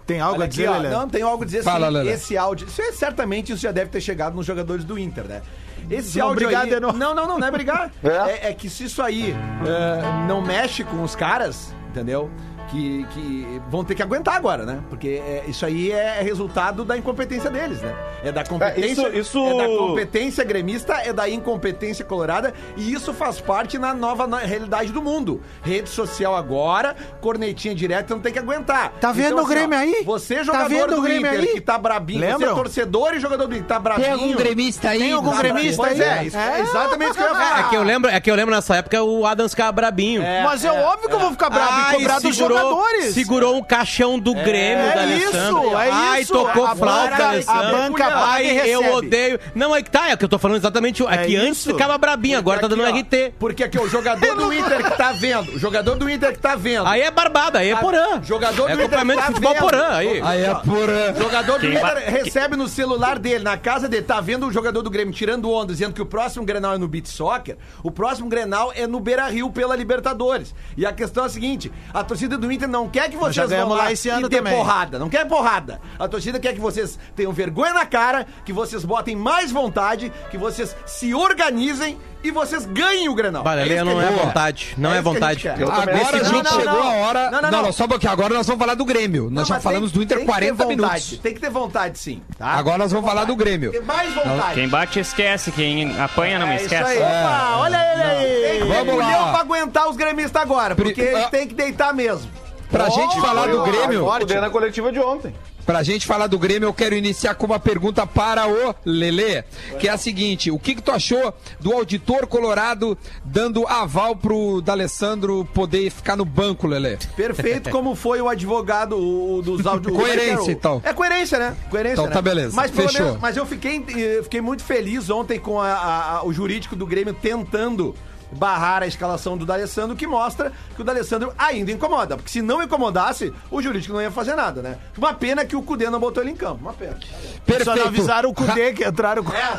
Tem algo Olha a aqui, dizer, ó, Lelê? Não, tem algo a dizer Fala, sim. Lelê. Esse áudio. Isso é, certamente isso já deve ter chegado nos jogadores do Inter, né? Esse Não, áudio obrigado, aí. Eno. Não, não, não, não é brigar. É? É, é que se isso aí é, não mexe com os caras, entendeu? Que, que vão ter que aguentar agora, né? Porque é, isso aí é resultado da incompetência deles, né? É da competência. isso- isso- É da competência gremista, é da incompetência colorada. E isso faz parte na nova na- realidade do mundo. Rede social agora, cornetinha direta, não tem que aguentar. Tá vendo o assim, ó, Grêmio aí? Você, Tá jogador vendo o do Grêmio Inter, aí? que tá brabinho. Você é Lembram? torcedor e jogador do Inter, tá brabinho. Tem algum gremista aí? Tem algum Tá gremista Pois aí? é, isso é exatamente o que eu ia falar. É que eu lembro, é que eu lembro nessa época o Adams ficava brabinho. Mas é, óbvio que eu vou ficar bravo Ai, e cobrar dos segurou, jogadores. segurou um caixão do Grêmio É da isso, Alessandro. é Ai, isso. tocou A flauta a banca Ai, eu odeio. Não, é que tá, é que eu tô falando exatamente. É, É que antes isso. ficava brabinho, agora tá Aqui, dando ó, RT. Porque aqui, o jogador do Inter que tá vendo, o jogador do Inter que tá vendo. Aí é barbada, aí é porã. Jogador do É Inter complemento tá de futebol vendo. porã, aí. Aí é pura. Jogador do Quem Inter recebe no celular dele, na casa dele, tá vendo o jogador do Grêmio tirando onda, dizendo que o próximo Grenal é no Beat Soccer, o próximo Grenal é no Beira Rio pela Libertadores. E a questão é a seguinte: a torcida do Inter não quer que vocês vão lá lá esse e ano dê também. porrada, não quer porrada. A torcida quer que vocês tenham vergonha na cara, que vocês botem mais vontade, que vocês se organizem e vocês ganhem o Grenal. Valeu, isso não é vontade. Não é gente vontade. Agora chegou não. a hora. Não, Não, não, não, não. só um pouquinho. Agora nós vamos falar do Grêmio. Nós Não, já falamos tem- do Inter tem que ter 40 vontade, minutos. Tem que ter vontade, sim. tá? Agora nós vamos falar do Grêmio. Tem mais vontade. Quem bate esquece, quem apanha não É isso esquece. Opa, olha ele aí. Tem que ter Vamos lá, pra aguentar os gremistas agora, porque Pri- eles ah. têm que deitar mesmo. Pra gente falar do Grêmio, Fudeu na coletiva de ontem. Pra gente falar do Grêmio, eu quero iniciar com uma pergunta para o Lelê, que é a seguinte: o que, que tu achou do auditor colorado dando aval pro D'Alessandro poder ficar no banco, Lelê? Perfeito como foi o advogado o- dos áudios. Coerência, então. É coerência, né? Coerência, Então né? tá, beleza. Mas, Fechou. menos- mas eu fiquei, eh, fiquei muito feliz ontem com a- a- a- o jurídico do Grêmio tentando barrar a escalação do D'Alessandro, que mostra que o D'Alessandro ainda incomoda. Porque se não incomodasse, o jurídico não ia fazer nada, né? Uma pena que o Cudê não botou ele em campo. Uma pena. Só não avisaram o Cudê que entraram com... É.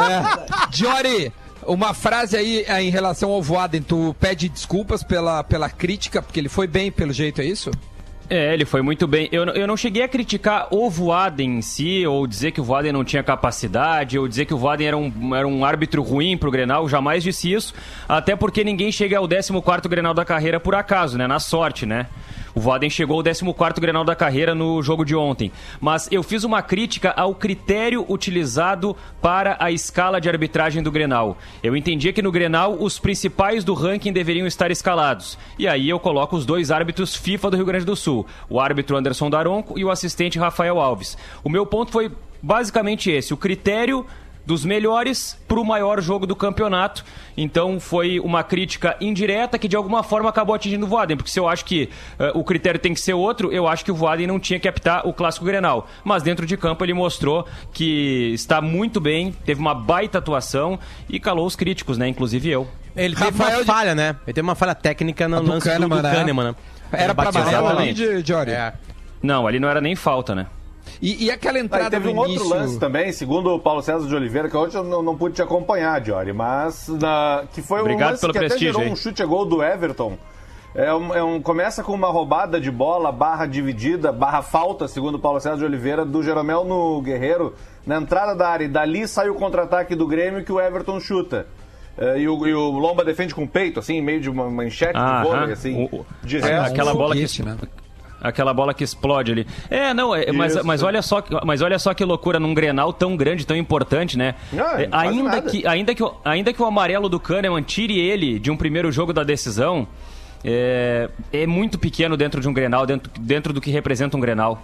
Diori, uma frase aí eh, em relação ao Voaden. Tu pede desculpas pela, pela crítica, porque ele foi bem pelo jeito, é isso? É, ele foi muito bem. Eu, eu não cheguei a criticar o Voaden em si, ou dizer que o Voaden não tinha capacidade, ou dizer que o Voaden era um, era um árbitro ruim pro Grenal, jamais disse isso, até porque ninguém chega ao 14º Grenal da carreira por acaso, né, na sorte, né. O Voaden chegou ao 14º Grenal da carreira no jogo de ontem. Mas eu fiz uma crítica ao critério utilizado para a escala de arbitragem do Grenal. Eu entendia que no Grenal os principais do ranking deveriam estar escalados. E aí eu coloco os dois árbitros FIFA do Rio Grande do Sul, o árbitro Anderson Daronco e o assistente Rafael Alves. O meu ponto foi basicamente esse, o critério dos melhores para o maior jogo do campeonato. Então foi uma crítica indireta que de alguma forma acabou atingindo o Voaden, porque se eu acho que eh, o critério tem que ser outro, eu acho que o Voaden não tinha que apitar o clássico Grenal. Mas dentro de campo ele mostrou que está muito bem, teve uma baita atuação e calou os críticos, né? Inclusive eu. Ele teve Rafael uma de- falha, né? Ele teve uma falha técnica no lance do, do Kahneman, né? Né? Era pra Bateu amarelo ali, Diori? É. Não, ali não era nem falta, né? E, e aquela Aí entrada teve um no outro início... lance também, segundo o Paulo César de Oliveira, que hoje eu não, não pude te acompanhar, Diori, mas na- que foi Obrigado um lance pelo que prestígio, até gerou hein? um chute a gol do Everton. É um, é um- começa com uma roubada de bola, barra dividida, barra falta, segundo o Paulo César de Oliveira, do Jeromel no Guerreiro, na entrada da área. E dali sai o contra-ataque do Grêmio que o Everton chuta. É, e, o, e o Lomba defende com o peito, assim, em meio de uma manchete Aham. de vôlei, assim. O- de Ah, resto, aquela bola que foguete, né? Aquela bola que explode ali. É, não, é, mas, mas, olha só, que- mas olha só que loucura num Grenal tão grande, tão importante, né? Não, É, ainda, que, ainda, que, o- ainda que o amarelo do Kahneman tire ele de um primeiro jogo da decisão, é, é muito pequeno dentro de um Grenal, dentro, dentro do que representa um Grenal.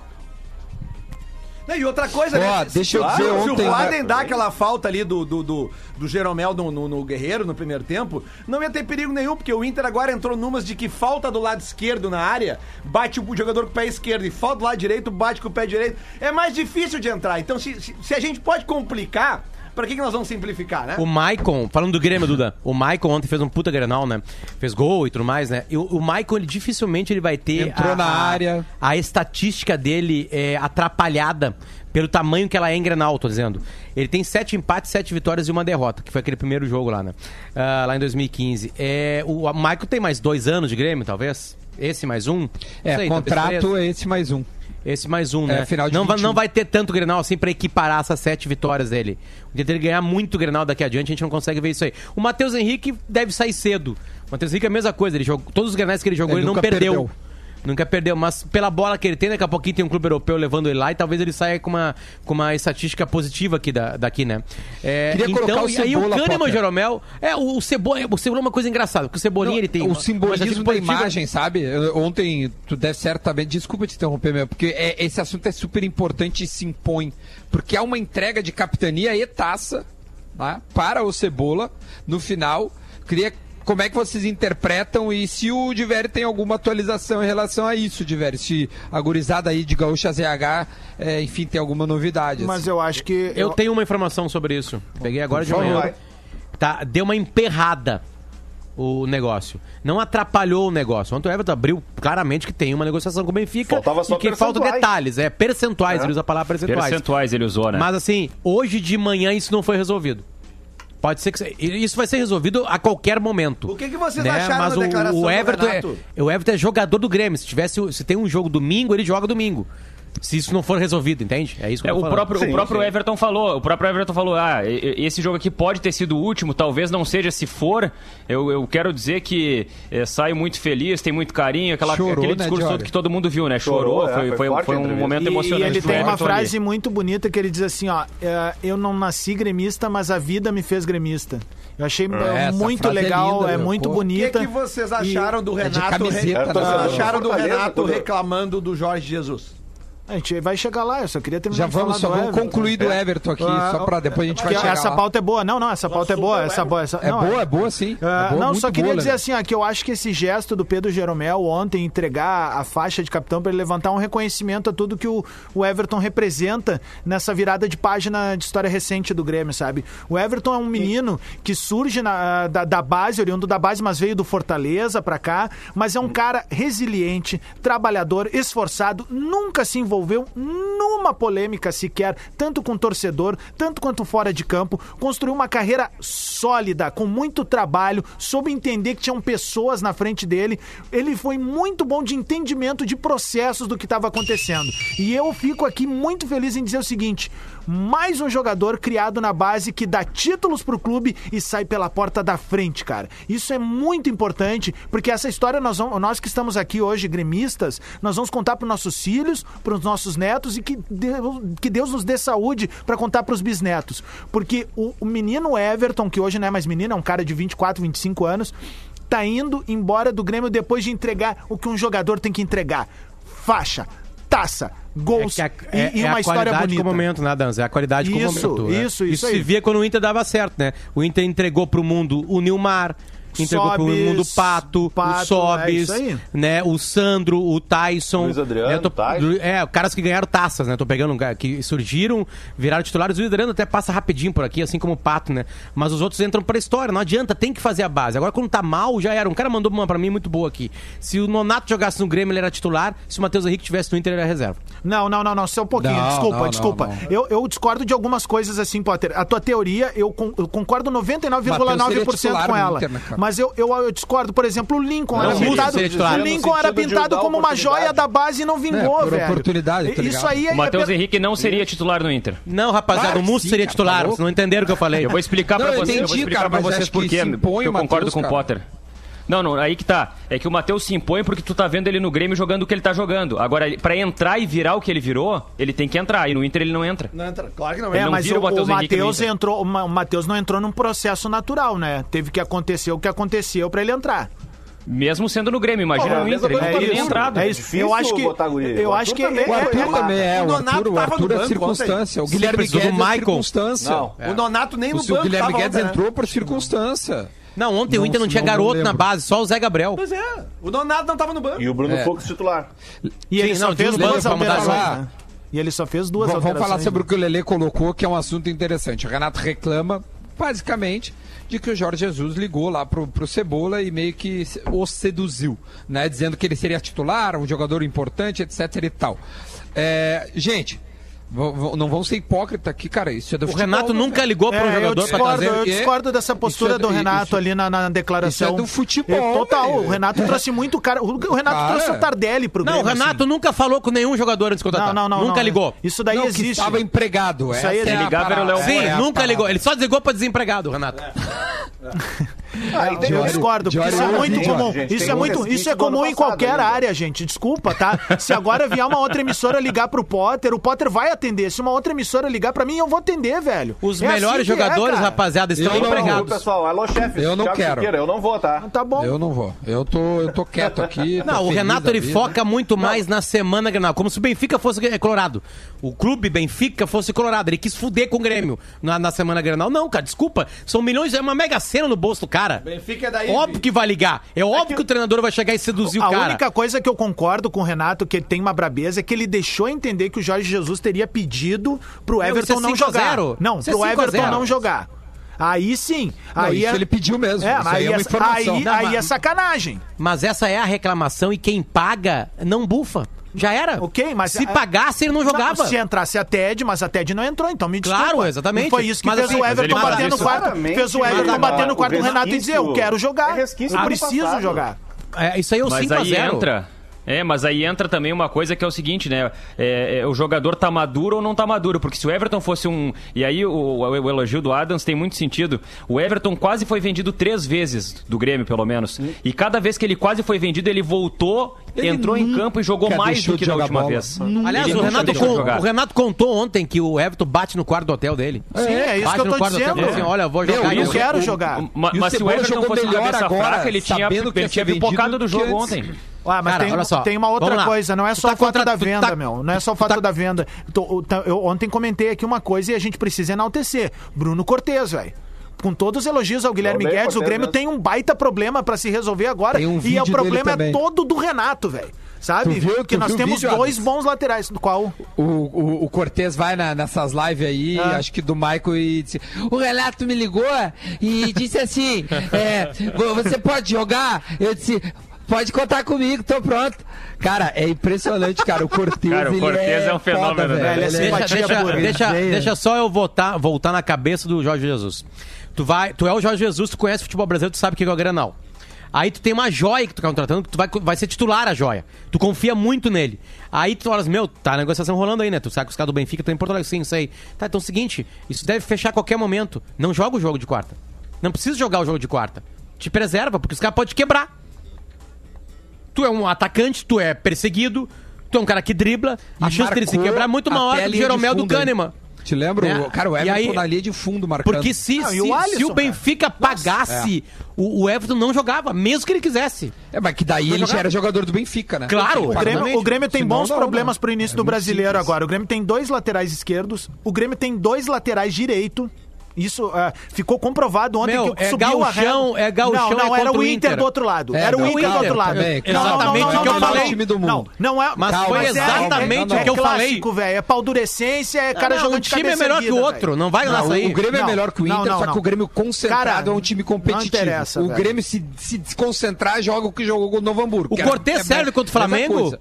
E outra coisa, Ó, né? deixa eu se, dizer se ontem, o Voaden né? dá aquela falta ali do, do, do, do Jeromel no, no, no Guerreiro no primeiro tempo, não ia ter perigo nenhum, porque o Inter agora entrou numas de que falta do lado esquerdo na área, bate o jogador com o pé esquerdo e falta do lado direito, bate com o pé direito. É mais difícil de entrar. Então, se, se, se a gente pode complicar pra que, que nós vamos simplificar, né? O Maicon, falando do Grêmio, Duda, o Maicon ontem fez um puta Grenal, né? Fez gol e tudo mais, né? E o, o Maicon, ele dificilmente ele vai ter Entrou na área. A estatística dele é atrapalhada pelo tamanho que ela é em Grenal, tô dizendo. Ele tem sete empates, sete vitórias e uma derrota, que foi aquele primeiro jogo lá, né? Ah, lá em 2015. É, o Maicon tem mais dois anos de Grêmio, talvez? Esse mais um? Não É, sei, contrato é esse mais um. Esse mais um, É, né? final de não, vai, 21. não vai ter tanto Grenal assim pra equiparar essas sete vitórias dele. O dia dele ganhar muito Grenal daqui adiante, a gente não consegue ver isso aí. O Matheus Henrique deve sair cedo. O Matheus Henrique é a mesma coisa. Ele jogou, todos os Grenais que ele jogou, Ele ele, não nunca perdeu. Perdeu. Nunca perdeu, mas pela bola que ele tem, daqui a pouquinho tem um clube europeu levando ele lá e talvez ele saia com uma, com uma estatística positiva aqui da, daqui, né? É, Queria colocar então, o e aí o Kahneman. Jeromel, é, o, o, Cebola, o Cebola é uma coisa engraçada, porque o Cebolinha ele tem o simbolismo estatística da imagem, sabe? Eu- Ontem, tu deve certamente. Desculpa te interromper, meu, porque é- esse assunto é super importante e se impõe. Porque há uma entrega de capitania e taça tá? para o Cebola no final. Queria. Como é que vocês interpretam e se o Diverio tem alguma atualização em relação a isso, Diverio? Se a gurizada aí de Gaúcha ZH, é, enfim, tem alguma novidade. Mas assim. eu acho que. Eu tenho uma informação sobre isso. Peguei agora de manhã. Tá, deu uma emperrada o negócio. Não atrapalhou o negócio. Ontem o Everton abriu claramente que tem uma negociação com o Benfica. Faltava só e que faltam detalhes. É, percentuais. É. Ele usa a palavra percentuais. Percentuais ele usou, né? Mas assim, hoje de manhã isso não foi resolvido. Pode ser que isso vai ser resolvido a qualquer momento. O que que vocês né? acharam Mas da o, declaração o do Everton é, Renato? o Everton é jogador do Grêmio. Se tivesse, se tem um jogo domingo, ele joga domingo. Se isso não for resolvido, entende? É isso que É, eu o falando. próprio, Sim, o próprio sim. Everton falou, o próprio Everton falou, ah, e- e- esse jogo aqui pode ter sido o último, talvez não seja se for. Eu, eu quero dizer que eh, saio muito feliz, tem muito carinho, aquela, Chorou, aquele né, discurso todo que todo mundo viu, né? Chorou, Chorou, é, foi, foi foi, foi a um momento E, e emocionante. ele do tem uma Everton ali. frase muito bonita que ele diz assim, ó, é, eu não nasci gremista, mas a vida me fez gremista. Eu achei é, muito frase é legal, linda, é, muito Pô. O que, bonita. que vocês acharam do É Renato? camiseta, re- né? Vocês acharam do Renato reclamando do Jorge Jesus? A gente vai chegar lá, eu só queria terminar Já de vamos, falar só vamos Everton. concluir do Everton aqui, Ah, só pra depois a gente vai chegar essa lá. pauta é boa. Não, não, essa pauta é boa. Essa, boa, essa, É não, boa, é boa sim. Ah, É boa, não, só queria boa, dizer Leandro. assim, ó, que eu acho que esse gesto do Pedro Jeromel ontem, entregar a faixa de capitão para ele levantar um reconhecimento a tudo que o, o Everton representa nessa virada de página de história recente do Grêmio, sabe? O Everton é um menino que surge na- da, da base, oriundo da base, mas veio do Fortaleza pra cá, mas é um cara resiliente, trabalhador, esforçado, nunca se envolveu numa polêmica sequer, tanto com torcedor, tanto quanto fora de campo, construiu uma carreira sólida, com muito trabalho, soube entender que tinham pessoas na frente dele. Ele foi muito bom de entendimento de processos do que estava acontecendo. E eu fico aqui muito feliz em dizer o seguinte: mais um jogador criado na base que dá títulos pro clube e sai pela porta da frente, cara. Isso é muito importante, porque essa história nós, vamos, nós que estamos aqui hoje, gremistas, nós vamos contar para nossos filhos, para os nossos netos e que Deus, que Deus nos dê saúde para contar para os bisnetos. Porque o, o menino Everton, que hoje não é mais menino, é um cara de 24, 25 anos, tá indo embora do Grêmio depois de entregar o que um jogador tem que entregar: faixa, taça, gols É, a, é, e, é uma a história qualidade bonita. com o momento, né, Danza? É a qualidade com o Isso, momento. né? isso, isso se aí. via quando o Inter dava certo, né? O Inter entregou pro mundo o Nilmar, entregou pro Sobis, mundo o Pato, Pato, o Sobis, é né? O Sandro, o Tyson. Luiz Adriano, né? Tô- Tyson. É, caras que ganharam taças, né? Tô pegando um cara que surgiram, viraram titulares. O Luiz Adriano até passa rapidinho por aqui, assim como o Pato, né? Mas os outros entram pra história, não adianta, tem que fazer a base. Agora quando tá mal, já era. Um cara mandou uma pra mim muito boa aqui. Se o Nonato jogasse no Grêmio, ele era titular. Se o Matheus Henrique tivesse no Inter, ele era reserva. Não, não, não, não, só um pouquinho. Não, desculpa, não, desculpa. não, não. Eu, eu discordo de algumas coisas assim, Potter. A tua teoria, eu, con- eu concordo Matheus seria 99,9% titular com ela. Inter, né? Mas eu, eu, eu discordo, por exemplo, o Lincoln Não, era pintado. titular. O Lincoln era pintado como uma joia da base e não vingou, É, por velho. oportunidade, tá Isso ligado? aí é. O Matheus é- Henrique não seria titular no Inter. Não, rapaziada, Claro o que Musso sim, seria cara, titular. Vocês não entenderam o que eu falei. Eu vou explicar Não, pra eu vocês, eu entendi, vou explicar pra vocês por quê, se impõe porque eu o concordo com o cara. Potter. Não, não, aí que tá. É que o Matheus se impõe porque tu tá vendo ele no Grêmio jogando o que ele tá jogando. Agora, pra entrar e virar o que ele virou, ele tem que entrar. E no Inter ele não entra. Não entra. Claro que não É, não mas vira o, o Matheus entrou, o Ma- o Matheus não entrou num processo natural, né? Teve que acontecer o que aconteceu pra ele entrar. Mesmo sendo no Grêmio, imagina Pô, no Inter. Ele o nem Arthur. entrado. É isso. difícil eu acho que eu O acho Arthur que também é- O é- Arthur é- também é, o o Donato Arthur, o tava Arthur no é banco circunstância. O Guilherme Guedes é circunstância. O Nonato nem O no banco Guilherme tava Guedes né? entrou por circunstância. Não, ontem o Não, Inter não tinha não, garoto na base, só o Zé Gabriel. Pois é. O Donato não tava no banco. E o Bruno É. Fux titular. E ele Sim, só não, fez duas vamos alterações, né? E ele só fez duas Vamos alterações. falar sobre o que o Lelê colocou, que é um assunto interessante. O Renato reclama, basicamente, de que o Jorge Jesus ligou lá pro, pro Cebola e meio que o seduziu, né? Dizendo que ele seria titular, um jogador importante, etc e tal. É, gente, não vão ser hipócritas aqui, cara. Isso é do O futebol, Renato nunca velho? ligou pro É, eu jogador pra discordo, trazer. eu discordo dessa postura Isso é do- do Renato isso- ali na, na declaração. isso é do futebol, É, Total, velho. o Renato trouxe muito cara. O o Renato Cara. trouxe o Tardelli pro Não, Grêmio. o Renato nunca falou com nenhum jogador antes de assim. contratar. Não, não, não. Nunca não. ligou. Isso daí Não, existe. estava empregado. Isso aí é ligava, era o parada. Léo Sim, É nunca ligou. Ele só desligou pra desempregado, Renato. Ah, Eu discordo, porque isso é muito comum. Isso é muito, isso é comum em qualquer área, gente. Desculpa, tá? Se agora vier uma outra emissora ligar pro Potter, o Potter vai atender. Se uma outra emissora ligar pra mim, eu vou atender, velho. Os É melhores assim que é, jogadores, cara. rapaziada, estão Eu não- empregados. pessoal? Alô, chefe. Eu não Thiago quero. Siqueira, eu não vou, tá? Tá bom. Eu não vou. Eu tô, eu tô quieto aqui. tô Não, o Renato ele vida. foca muito mais na semana Grenal, como se o Benfica fosse é, Colorado. O clube Benfica fosse Colorado. Ele quis fuder com o Grêmio na, na semana Grenal. Não, cara, desculpa. São milhões, é uma mega cena no bolso do cara. Benfica é daí. Óbvio que vai ligar. É óbvio que o treinador vai chegar e seduzir A o cara. única coisa que eu concordo com o Renato, que ele tem uma brabeza, é que ele deixou entender que o Jorge Jesus teria pedido pro Everton isso é não 5 a jogar. 0. Não, Isso é pro 5 a Everton 0. não jogar. Aí sim. Não, aí isso é... ele pediu mesmo. É, aí aí, é uma é, informação. aí, Não, aí mas- é sacanagem. Mas essa é a reclamação e quem paga não bufa. Já era. Ok, mas- Se pagasse, ele não jogava. Não, se entrasse a TED, mas a TED não entrou, então me desculpa. Claro, exatamente. E foi isso que Mas fez assim, o Everton bater no quarto. Fez o mas Everton bater no o quarto do Renato e dizer, eu quero jogar. é resquício eu preciso jogar. É, isso aí é o Mas 5 a aí 0 entra. É, mas aí entra também uma coisa que é o seguinte, né? É, é, o jogador tá maduro ou não tá maduro? Porque se o Everton fosse um. E aí o, o- o elogio do Adams tem muito sentido. O Everton quase foi vendido três vezes do Grêmio, pelo menos. E cada vez que ele quase foi vendido, ele voltou, Ele entrou em campo e jogou mais do que da jogar última bola. vez. Aliás, o Renato, jogar. o Renato contou ontem que o Everton bate no quarto do hotel dele. Sim, é isso Bate que eu no tô hotel dizendo. fala assim, olha, eu vou jogar eu isso. quero jogar. Ma- E o mas se o Everton fosse melhor cabeça agora, fraca, ele tinha, sabendo que ia ele tinha pipocado do jogo ontem. Ah, mas Cara, tem, olha só, tem uma outra coisa, não é só tá o fato contra- da venda, tá- meu. Não é só o fato tá- da venda. Tô- tá- Eu ontem comentei aqui uma coisa e a gente precisa enaltecer. Bruno Cortez, velho. Com todos os elogios ao Guilherme Guedes, o Grêmio mesmo. tem um baita problema pra se resolver agora. Tem um e vídeo o problema dele é todo do Renato, velho. Sabe? Viu- Porque tu nós temos vídeo, dois bons laterais. Qual? O, o, o Cortez vai na- nessas lives aí, Ah. acho que do Michael, e disse: O Renato me ligou e disse assim: é, "Vo- Você pode jogar? Eu disse. Pode contar comigo, tô pronto. Cara, é impressionante, cara. O Cortez, Cara, o Cortez é um fenômeno, foda, né? velho. Ele é Deixa, deixa, pura. deixa, deixa só eu voltar, voltar na cabeça do Jorge Jesus. Tu, vai, tu é o Jorge Jesus, tu conhece o futebol brasileiro, tu sabe o que é o Granal. Aí tu tem uma joia que tu tá contratando, que tu vai, vai ser titular a joia. Tu confia muito nele. Aí tu fala assim, meu, tá a negociação rolando aí, né? Tu sabe que os caras do Benfica estão em Porto Alegre, sim, isso aí. Tá, então é o seguinte, isso deve fechar a qualquer momento. Não joga o jogo de quarta. Não precisa jogar o jogo de quarta. Te preserva, porque os caras podem quebrar. Tu é um atacante, tu é perseguido, tu é um cara que dribla, a chance dele se quebrar é muito maior que o Jeromel do? Kahneman. Te lembra? Né? O, cara, o E Everton aí- na linha de fundo marcando. Porque se, Não, se, o Alisson, se o cara? Benfica pagasse, o, o Everton não jogava, mesmo que ele quisesse. É, mas que daí ele já era jogador do Benfica, né? Claro, O Grêmio, o Grêmio tem Senão bons não, problemas não. pro início É do brasileiro simples. agora. O Grêmio tem dois laterais esquerdos, o Grêmio tem dois laterais direito. Isso ah, ficou comprovado ontem Meu, que é subiu a gauchão, régua. é gauchão, Não, não, é era o o Inter Inter. do outro lado. É, era o Inter do outro lado. também. Não, Exatamente não, o que eu falei. não, time do Não, mundo. não é. Mas Calma, foi é- exatamente é, o que eu é falei. clássico, velho. É paldurecência, é cara jogando o de time é cabeça melhor que o outro, não vai nessa aí. o Grêmio é melhor que o Inter, só que o Grêmio concentrado é um time competitivo. o. Grêmio se, desconcentrar joga o que jogou com o Novo Hamburgo. O Cortez é- serve contra o Flamengo?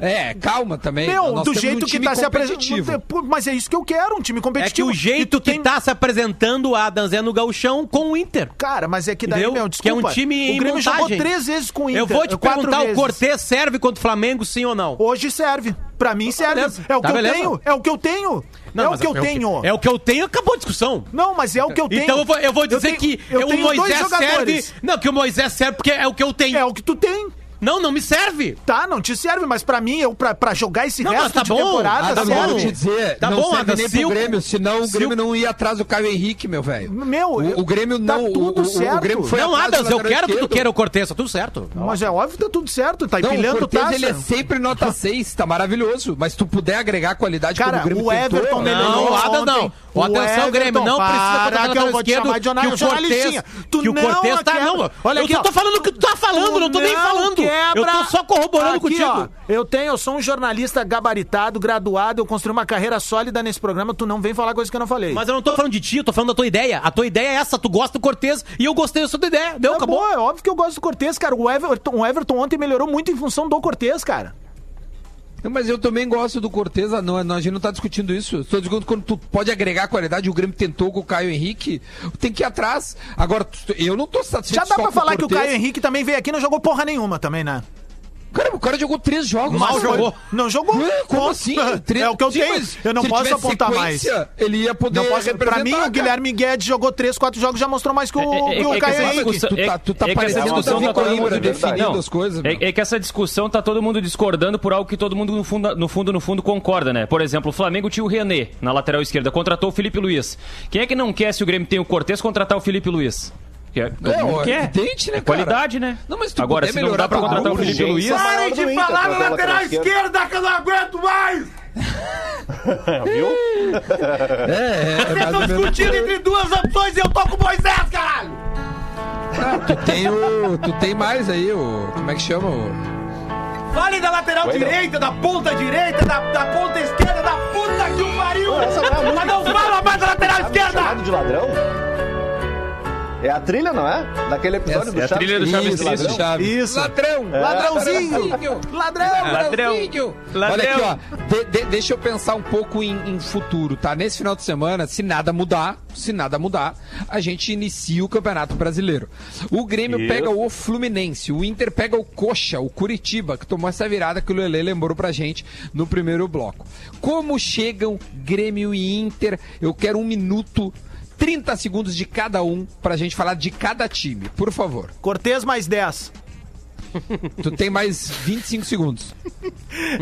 É, calma também. Meu, do jeito um que tá se competitivo. apresentando. Mas é isso que eu quero, um time É que competitivo. o jeito que tem- tá se apresentando Adams é no gauchão com o Inter. Cara, mas é que daí, Entendeu? meu, que é desculpa. um time O Grêmio jogou montagem. três vezes com o Inter. Eu vou te perguntar, vezes. o Cortez serve contra o Flamengo, sim ou não? Hoje serve. Pra mim serve. beleza. É o Tá que beleza. eu tenho. É o que eu tenho. Não, é o que eu tenho. É o que eu tenho, acabou a discussão. Não, mas é o que eu tenho. Então eu vou, eu vou dizer tenho- que eu o Moisés serve. Não, que o Moisés serve porque é o que eu tenho. É o que tu tem. Não, não me serve. Tá, não te serve, mas pra mim, eu, pra, pra jogar esse Não, resto tá de bom. temporada, Ah, tá serve. te dizer, Tá não bom, serve Adam, nem se pro o- Grêmio, senão o Grêmio o- não ia atrás do Caio Henrique, meu velho. Meu, O, o Grêmio tá não. tudo o, o- certo. O Grêmio foi não, Adams, eu quero que tu queira o Cortez, tá tudo certo. Mas é óbvio que tá tudo certo, tá Não, o empilhando Cortez, ele é sempre nota 6, tá maravilhoso. Mas se tu puder agregar qualidade Cara, como o Grêmio o tentou, Everton não, melhorou Não, o Adams não. O Atenção, Grêmio, não precisa contratar que eu vou te chamar de jornal- que o. Cortez, Tu que o Cortez tá... Não, Olha eu aqui, só ó. tô falando o que tu tá falando, não tô nem falando. Eu quebra- tô só corroborando Aqui, contigo. ó, eu tenho, eu sou um jornalista gabaritado, graduado, eu construí uma carreira sólida nesse programa, tu não vem falar coisa que eu não falei. Mas eu não tô falando de ti, eu tô falando da tua ideia. A tua ideia é essa, tu gosta do Cortez e eu gostei da sua ideia. Deu, Tá acabou. bom, é óbvio que eu gosto do Cortez, cara. O Everton, o Everton ontem melhorou muito em função do Cortez, cara. Mas eu também gosto do Cortez, não, a gente não tá discutindo isso. Estou discutindo quando tu pode agregar qualidade, o Grêmio tentou com o Caio Henrique, tem que ir atrás. Agora, eu não tô satisfeito Já dá com falar que o. Caio Henrique também veio aqui e não jogou porra nenhuma também, né? Cara, o cara jogou três jogos. Mal jogou. Não jogou. Ué, como assim? É o que eu Sim, tenho. Eu não posso apontar mais. Ele ia poder Não posso, pra mim, o cara. Guilherme Guedes jogou 3, 4 jogos já mostrou mais que o, É- é- que o é Caio discussão- Tu tá, é- tu tá é essa parecendo discussão o Davi tá todo mundo- definindo Não, as coisas. É, é que essa discussão tá todo mundo discordando por algo que todo mundo no fundo, no fundo, no fundo concorda, né? Por exemplo, o Flamengo tinha o René na lateral esquerda, contratou o Felipe Luiz. Quem é que não quer, se o Grêmio tem o Cortez, contratar o Felipe Luiz? Que todo É, mundo ó, quer. evidente, né, É qualidade, cara? né? Não, mas tu Agora, se não melhorar dá pra contratar o Felipe Luiz... Parem de falar na lateral esquerda que eu não aguento mais! Viu? É, é, Vocês mais estão discutindo entre duas opções e eu tô com o Moisés, caralho! Ah, tu tem o. Tu tem mais aí, o. Como é que chama? O... Falem da lateral direita, da ponta direita, da, da ponta esquerda, da puta que o pariu! Não é Mas não fala mais da lateral Chaves esquerda! de ladrão? É a trilha, não é? Daquele episódio Essa do é a Chaves. trilha do Chaves Triste. ladrão? Chaves. Isso. Ladrão! Ladrãozinho! Ladrãozinho! Ladrão! Ladrãozinho! Olha aqui, ó. De- de- deixa eu pensar um pouco em, em futuro, tá? Nesse final de semana, se nada mudar, se nada mudar, a gente inicia o Campeonato Brasileiro. O Grêmio Isso. pega o Fluminense, o Inter pega o Coxa, o Curitiba, que tomou essa virada que o Lele lembrou pra gente no primeiro bloco. Como chegam Grêmio e Inter? Eu quero um minuto. 30 segundos de cada um pra gente falar de cada time, por favor. Cortez mais 10. Tu tem mais 25 segundos.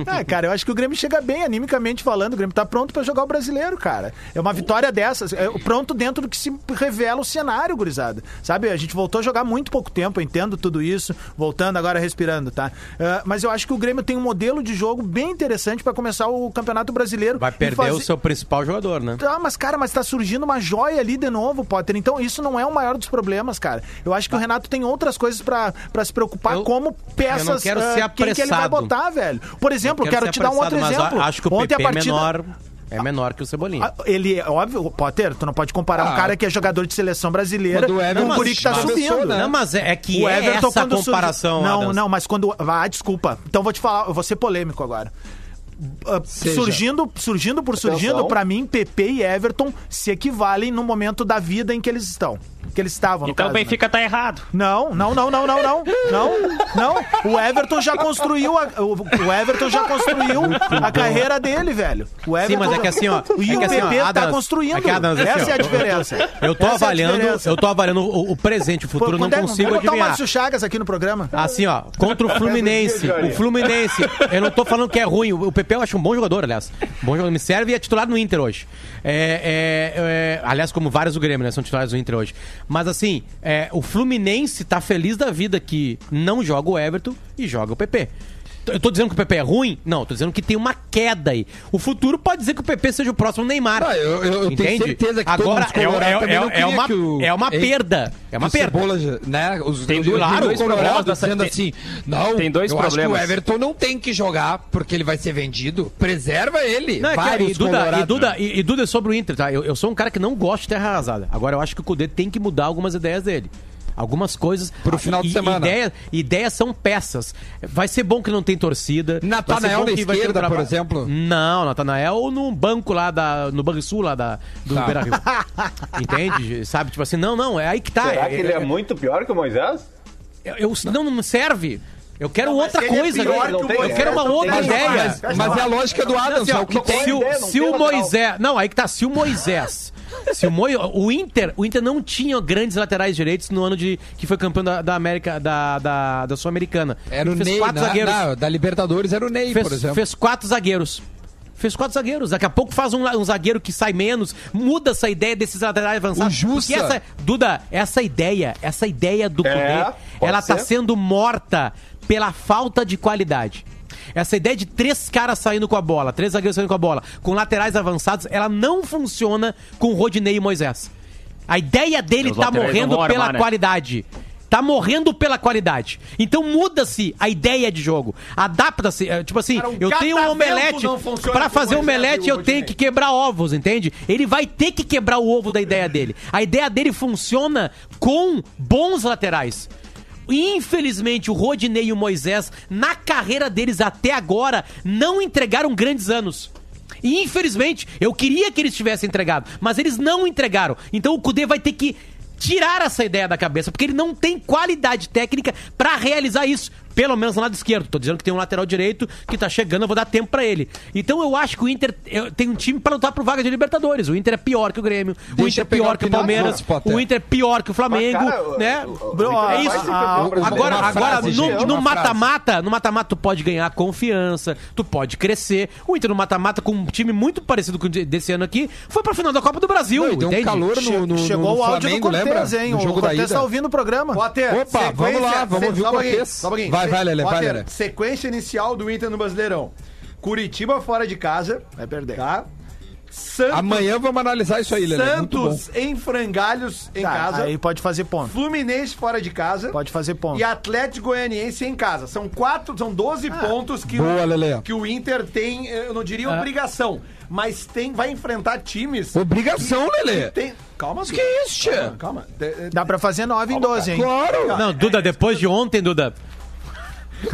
Ah, cara, eu acho que o Grêmio chega bem, animicamente falando. O Grêmio tá pronto pra jogar o brasileiro, cara. É uma vitória dessas. É pronto dentro do que se revela o cenário, gurizada. Sabe, a gente voltou a jogar muito pouco tempo, eu entendo tudo isso. Voltando agora respirando, tá? Ah, mas eu acho que o Grêmio tem um modelo de jogo bem interessante pra começar o Campeonato Brasileiro. Vai perder fazer- o seu principal jogador, né? Ah, mas cara, mas tá surgindo uma joia ali de novo, Potter. Então isso não é o maior dos problemas, cara. Eu acho que o Renato tem outras coisas pra pra se preocupar, Eu- como peças. eu não quero ah, ser quem que ele vai apressado. botar, velho? Por exemplo, Eu quero, ser te dar um outro apressado, mas exemplo. Acho que o Ontem PP a partida... é menor. É menor que o Cebolinha. Ah, Ele é óbvio, Potter, tu não pode comparar um Ah. cara que é jogador de seleção brasileira o com Everton um guri que tá subindo. né? Não, mas é, é que O é Everton essa comparação. Não, Adams. não, mas quando. Ah, desculpa. Então vou te falar, eu vou ser polêmico agora. Ah, Seja. surgindo, surgindo por surgindo, pra mim, PP e Everton se equivalem no momento da vida em que eles estão. Que eles estavam, Então o né? Benfica tá errado. Não, não, não, não, não, não. Não, não. O Everton já construiu a, o, Everton já construiu a carreira dele, velho. O Everton, Sim, mas é que assim, ó. E é o assim, ó, PP tá Adams, construindo. é que, Adams, assim, Essa ó, é a diferença. Eu tô Essa é avaliando, diferença. eu tô avaliando o, o presente, o futuro não é- consigo Vamos botar o adivinhar. Márcio Chagas aqui no programa. Assim, ó, contra o Fluminense. o Fluminense, eu não tô falando que é ruim. O PP eu acho um bom jogador, aliás. Bom jogador, me serve e é titular no Inter hoje. É, é, é, aliás, como vários do Grêmio, né? São titulares do Inter hoje. Mas assim, é, o Fluminense tá feliz da vida que não joga o Everton e joga o PP. Eu tô dizendo que o PP é ruim? Não, tô dizendo que tem uma queda aí. O futuro pode dizer que o PP seja o próximo Neymar. Ah, eu- eu- eu tenho certeza que Agora é, é, é, é uma, que o- é uma perda. É uma perda. Cebola, né? Os, Tem os- dois- tem dois problemas dessa- dizendo tem- assim, não, tem dois eu acho que o problemas. Everton não tem que jogar porque ele vai ser vendido. Preserva ele. Não, é que, e, Duda, e, colorados. Duda, e, e Duda é sobre o Inter, tá? Eu, eu sou um cara que não gosta de terra arrasada. Agora eu acho que o Cudê tem que mudar algumas ideias dele. Algumas coisas. Pro final de semana. Ideia, ideias são peças. Vai ser bom que não tem torcida. Natanael Vai ser bom na que vai ter esquerda, traba- por exemplo? Não, Natanael no banco lá da. No Banrisul lá da, do Tá. Beira Rio. Entende? Sabe? Tipo assim, não, não, é aí que tá. Será É- que ele é muito pior que o Moisés? eu, eu- não, não me serve. Eu quero Não, outra ele é coisa. pior eu que o quero uma Moisés, outra não ideia. Mas, mas é a lógica do Adams, Assim, ó, é o que tem. se o, ideia, não se o. Moisés. Não, aí que tá. Se o Moisés. Se o, Moi, o Inter. O Inter não tinha grandes laterais direitos no ano de. que foi campeão da, da América. da, da, da Sul-Americana. Era o fez Ney, quatro na- zagueiros. na- da Libertadores era o Ney, fez, por exemplo. fez quatro zagueiros. Fez quatro zagueiros. Daqui a pouco faz um, um zagueiro que sai menos. Muda essa ideia desses laterais avançados. O. Porque essa, Duda, essa ideia, essa ideia do É, Cudê, pode ela tá ser. sendo morta pela falta de qualidade. Essa ideia de três caras saindo com a bola, três zagueiros saindo com a bola, com laterais avançados, ela não funciona com Rodinei e Moisés. A ideia dele Os tá morrendo pela armar, né? qualidade. Tá morrendo pela qualidade. Então muda-se a ideia de jogo. Adapta-se. é, Tipo assim, Cara, um eu tenho um omelete. com fazer omelete, eu tenho que quebrar ovos, entende? Ele vai ter que quebrar o ovo da ideia dele. A ideia dele funciona com bons laterais. Infelizmente, o Rodinei e o Moisés, na carreira deles até agora, não entregaram grandes anos. Infelizmente, eu queria que eles tivessem entregado, mas eles não entregaram. Então o Cudê vai ter que tirar essa ideia da cabeça, porque ele não tem qualidade técnica pra realizar isso. Pelo menos no lado esquerdo. Tô dizendo que tem um lateral direito que tá chegando, eu vou dar tempo pra ele. Então eu acho que o Inter tem um time pra lutar por vaga de Libertadores. O Inter é pior que o Grêmio. o Deixa Inter é eu pegar pior a que o Palmeiras. O Inter é pior que o Flamengo, Mas, cara, né? o- o- o Inter é vai isso. Ah. Agora, Uma agora no- mata-mata, no mata-mata tu pode ganhar confiança, tu pode crescer. O Inter no mata-mata com um time muito parecido com o de- desse ano aqui, foi pra final da Copa do Brasil, Não, e deu um entende? calor no, no, Chegou no o áudio Flamengo, do Cortez, lembra? hein? No o jogo Cortez tá ouvindo o programa. Opa, vamos lá, vamos ouvir o Cortez. pouquinho. Vai, vai, Lelê, vai, Lelê. Sequência inicial do Inter no Brasileirão. Curitiba fora de casa. Vai perder. Tá? Santos, Amanhã vamos analisar isso aí, Lelê. Muito bom. Santos em frangalhos em Tá, casa. Aí pode fazer ponto. Fluminense fora de casa. Pode fazer ponto. E Atlético Goianiense em casa. São quatro, são 12 pontos que, Boa, o, que o Inter tem, eu não diria obrigação, mas tem, vai enfrentar times. Obrigação, Lelê. Tem, calma, Que isso, tia? calma, calma. De- Dá pra fazer 9 em 12, hein? Claro. Não, Duda, depois de ontem, Duda.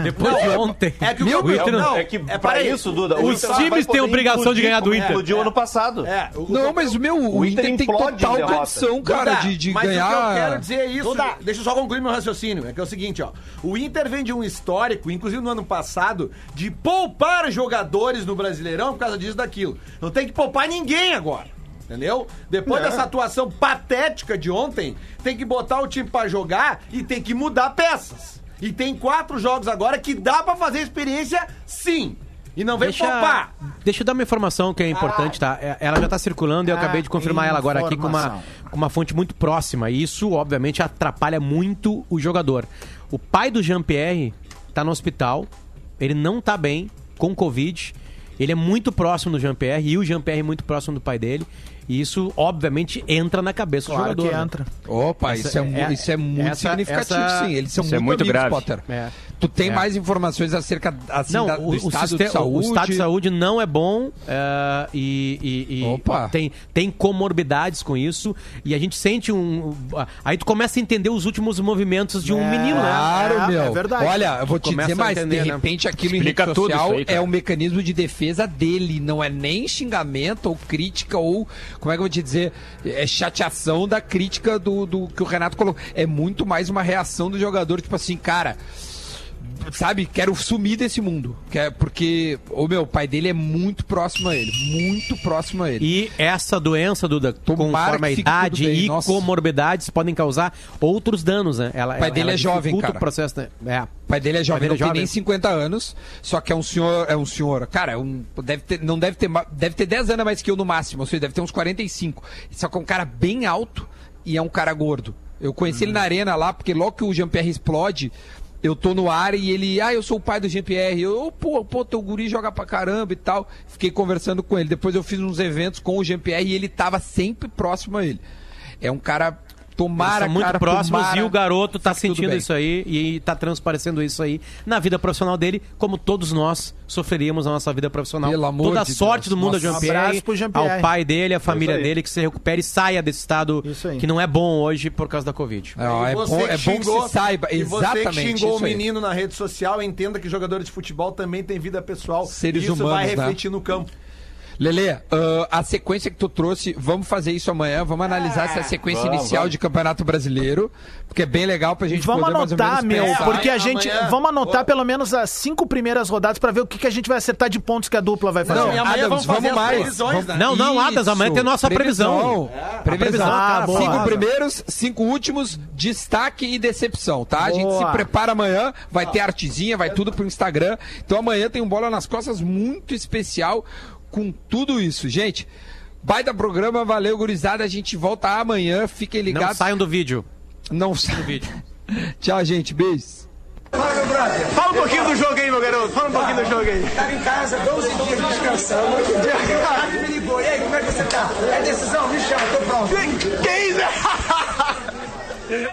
Depois de ontem. É que o Meu, não- não, É que é pra peraí. isso, Duda, o Os não times têm obrigação de ganhar do Inter. Implodiu ano passado. É, o- Não, mas meu, o, O Inter, Inter tem total condição, cara, Duda, de, de mas ganhar. o que eu quero dizer é isso. Deixa eu só concluir meu raciocínio. É que é o seguinte, ó. O Inter vem de um histórico, inclusive no ano passado, de poupar jogadores no Brasileirão por causa disso daquilo. Não tem que poupar ninguém agora. Entendeu? Depois dessa atuação patética de ontem, tem que botar o time pra jogar e tem que mudar peças. E tem quatro jogos agora que dá pra fazer experiência sim. E não vem Deixa, poupar. deixa eu dar uma informação que é importante, tá? É- Ela já tá circulando e eu Ah, acabei de confirmar ela agora aqui com uma, com uma fonte muito próxima. E isso, obviamente, atrapalha muito o jogador. O pai do Jean-Pierre tá no hospital, ele não tá bem, com Covid. Ele é muito próximo do Jean-Pierre e o Jean-Pierre é muito próximo do pai dele. E isso, obviamente, entra na cabeça Claro do que jogador. né? entra. Opa, Essa- isso é, mu- é- isso é muito essa- significativo, essa- sim. Eles são isso é muito, muito amigos, grave. Potter. É. Tu tem É. mais informações acerca assim, Não, da- o, do o estado sistema- de saúde? o estado de saúde não é bom é, e, e- e Opa. tem, tem comorbidades com isso e a gente sente um... Aí tu começa a entender os últimos movimentos de um É, menino, né? Claro, É, meu. é verdade. Olha, eu vou te Começa dizer a mais. entender, de né? repente, aquilo Explica em rede tudo social isso aí, cara. é um mecanismo de defesa dele. Não é nem xingamento ou crítica ou, como é que eu vou te dizer, é chateação da crítica do, do que o Renato colocou. É muito mais uma reação do jogador, tipo assim, cara. Sabe, quero sumir desse mundo. Quer, porque o meu pai dele é muito próximo a ele. Muito próximo a ele. E essa doença, Duda, conforme a idade e nossa. comorbidades, podem causar outros danos, né? Ela, O pai ela- dele ela é jovem, cara. o processo, né? É. O pai dele é jovem, dele é não tem nem 50 anos, só que é um senhor, é um senhor, cara, é um, deve ter, não deve ter, deve ter 10 anos mais que eu no máximo, ou seja, deve ter uns 45. Só que é um cara bem alto e é um cara gordo. Eu conheci ele na arena lá, porque logo que o Jean-Pierre explode, eu tô no ar e ele, ah, eu sou o pai do Jean-Pierre. Eu, pô, pô, teu guri joga pra caramba e tal. Fiquei conversando com ele. Depois eu fiz uns eventos com o Jean-Pierre e ele tava sempre próximo a ele. É um cara, tomara, Eles são muito cara, próximos tomara, e o garoto tá tudo sentindo isso aí e tá transparecendo isso aí na vida profissional dele, como todos nós sofreríamos na nossa vida profissional. Pelo amor Toda a de sorte Deus. do mundo Nossa, um Jean-Pierre, abraço pro Jean-Pierre. ao pai dele, à família dele, que se recupere e saia desse estado que não é bom hoje por causa da Covid. É, ó, é E bom, você é bom que xingou- se saiba. E você que Exatamente. xingou o menino na rede social, entenda que jogadores de futebol também têm vida pessoal. Seres e isso humanos, vai né? refletir no campo. Lele, ah, a sequência que tu trouxe, vamos fazer isso amanhã. Vamos analisar essa sequência vamos, inicial vamos. de Campeonato Brasileiro, porque é bem legal pra gente Vamos poder mais ou anotar, meu, pensar. porque a gente. amanhã- Vamos anotar Ô. pelo menos as cinco primeiras rodadas pra ver o que, que a gente vai acertar de pontos que a dupla vai fazer. Não, E amanhã Adams, vamos fazer vamos mais. previsões, né? Não, não, Adas, amanhã tem nossa previsão. Previsão. previsão, Ah, boa. Cinco Boa. primeiros, cinco últimos, destaque e decepção, tá? A gente Boa. se prepara amanhã, vai ter artezinha, vai tudo pro Instagram. Então amanhã tem um bola nas costas muito especial com tudo isso. Gente, baita programa, valeu, gurizada. A gente volta amanhã. Fiquem ligados. Não saiam do vídeo. Não saiam do vídeo. Tchau, gente. Beijos. Fala, um pouquinho do jogo aí, meu garoto. Fala um pouquinho do jogo aí. Tava em casa 12 dias descansando. Me ligou. E aí, como é que você tá? É decisão? Me chama, tô pronto. Que isso?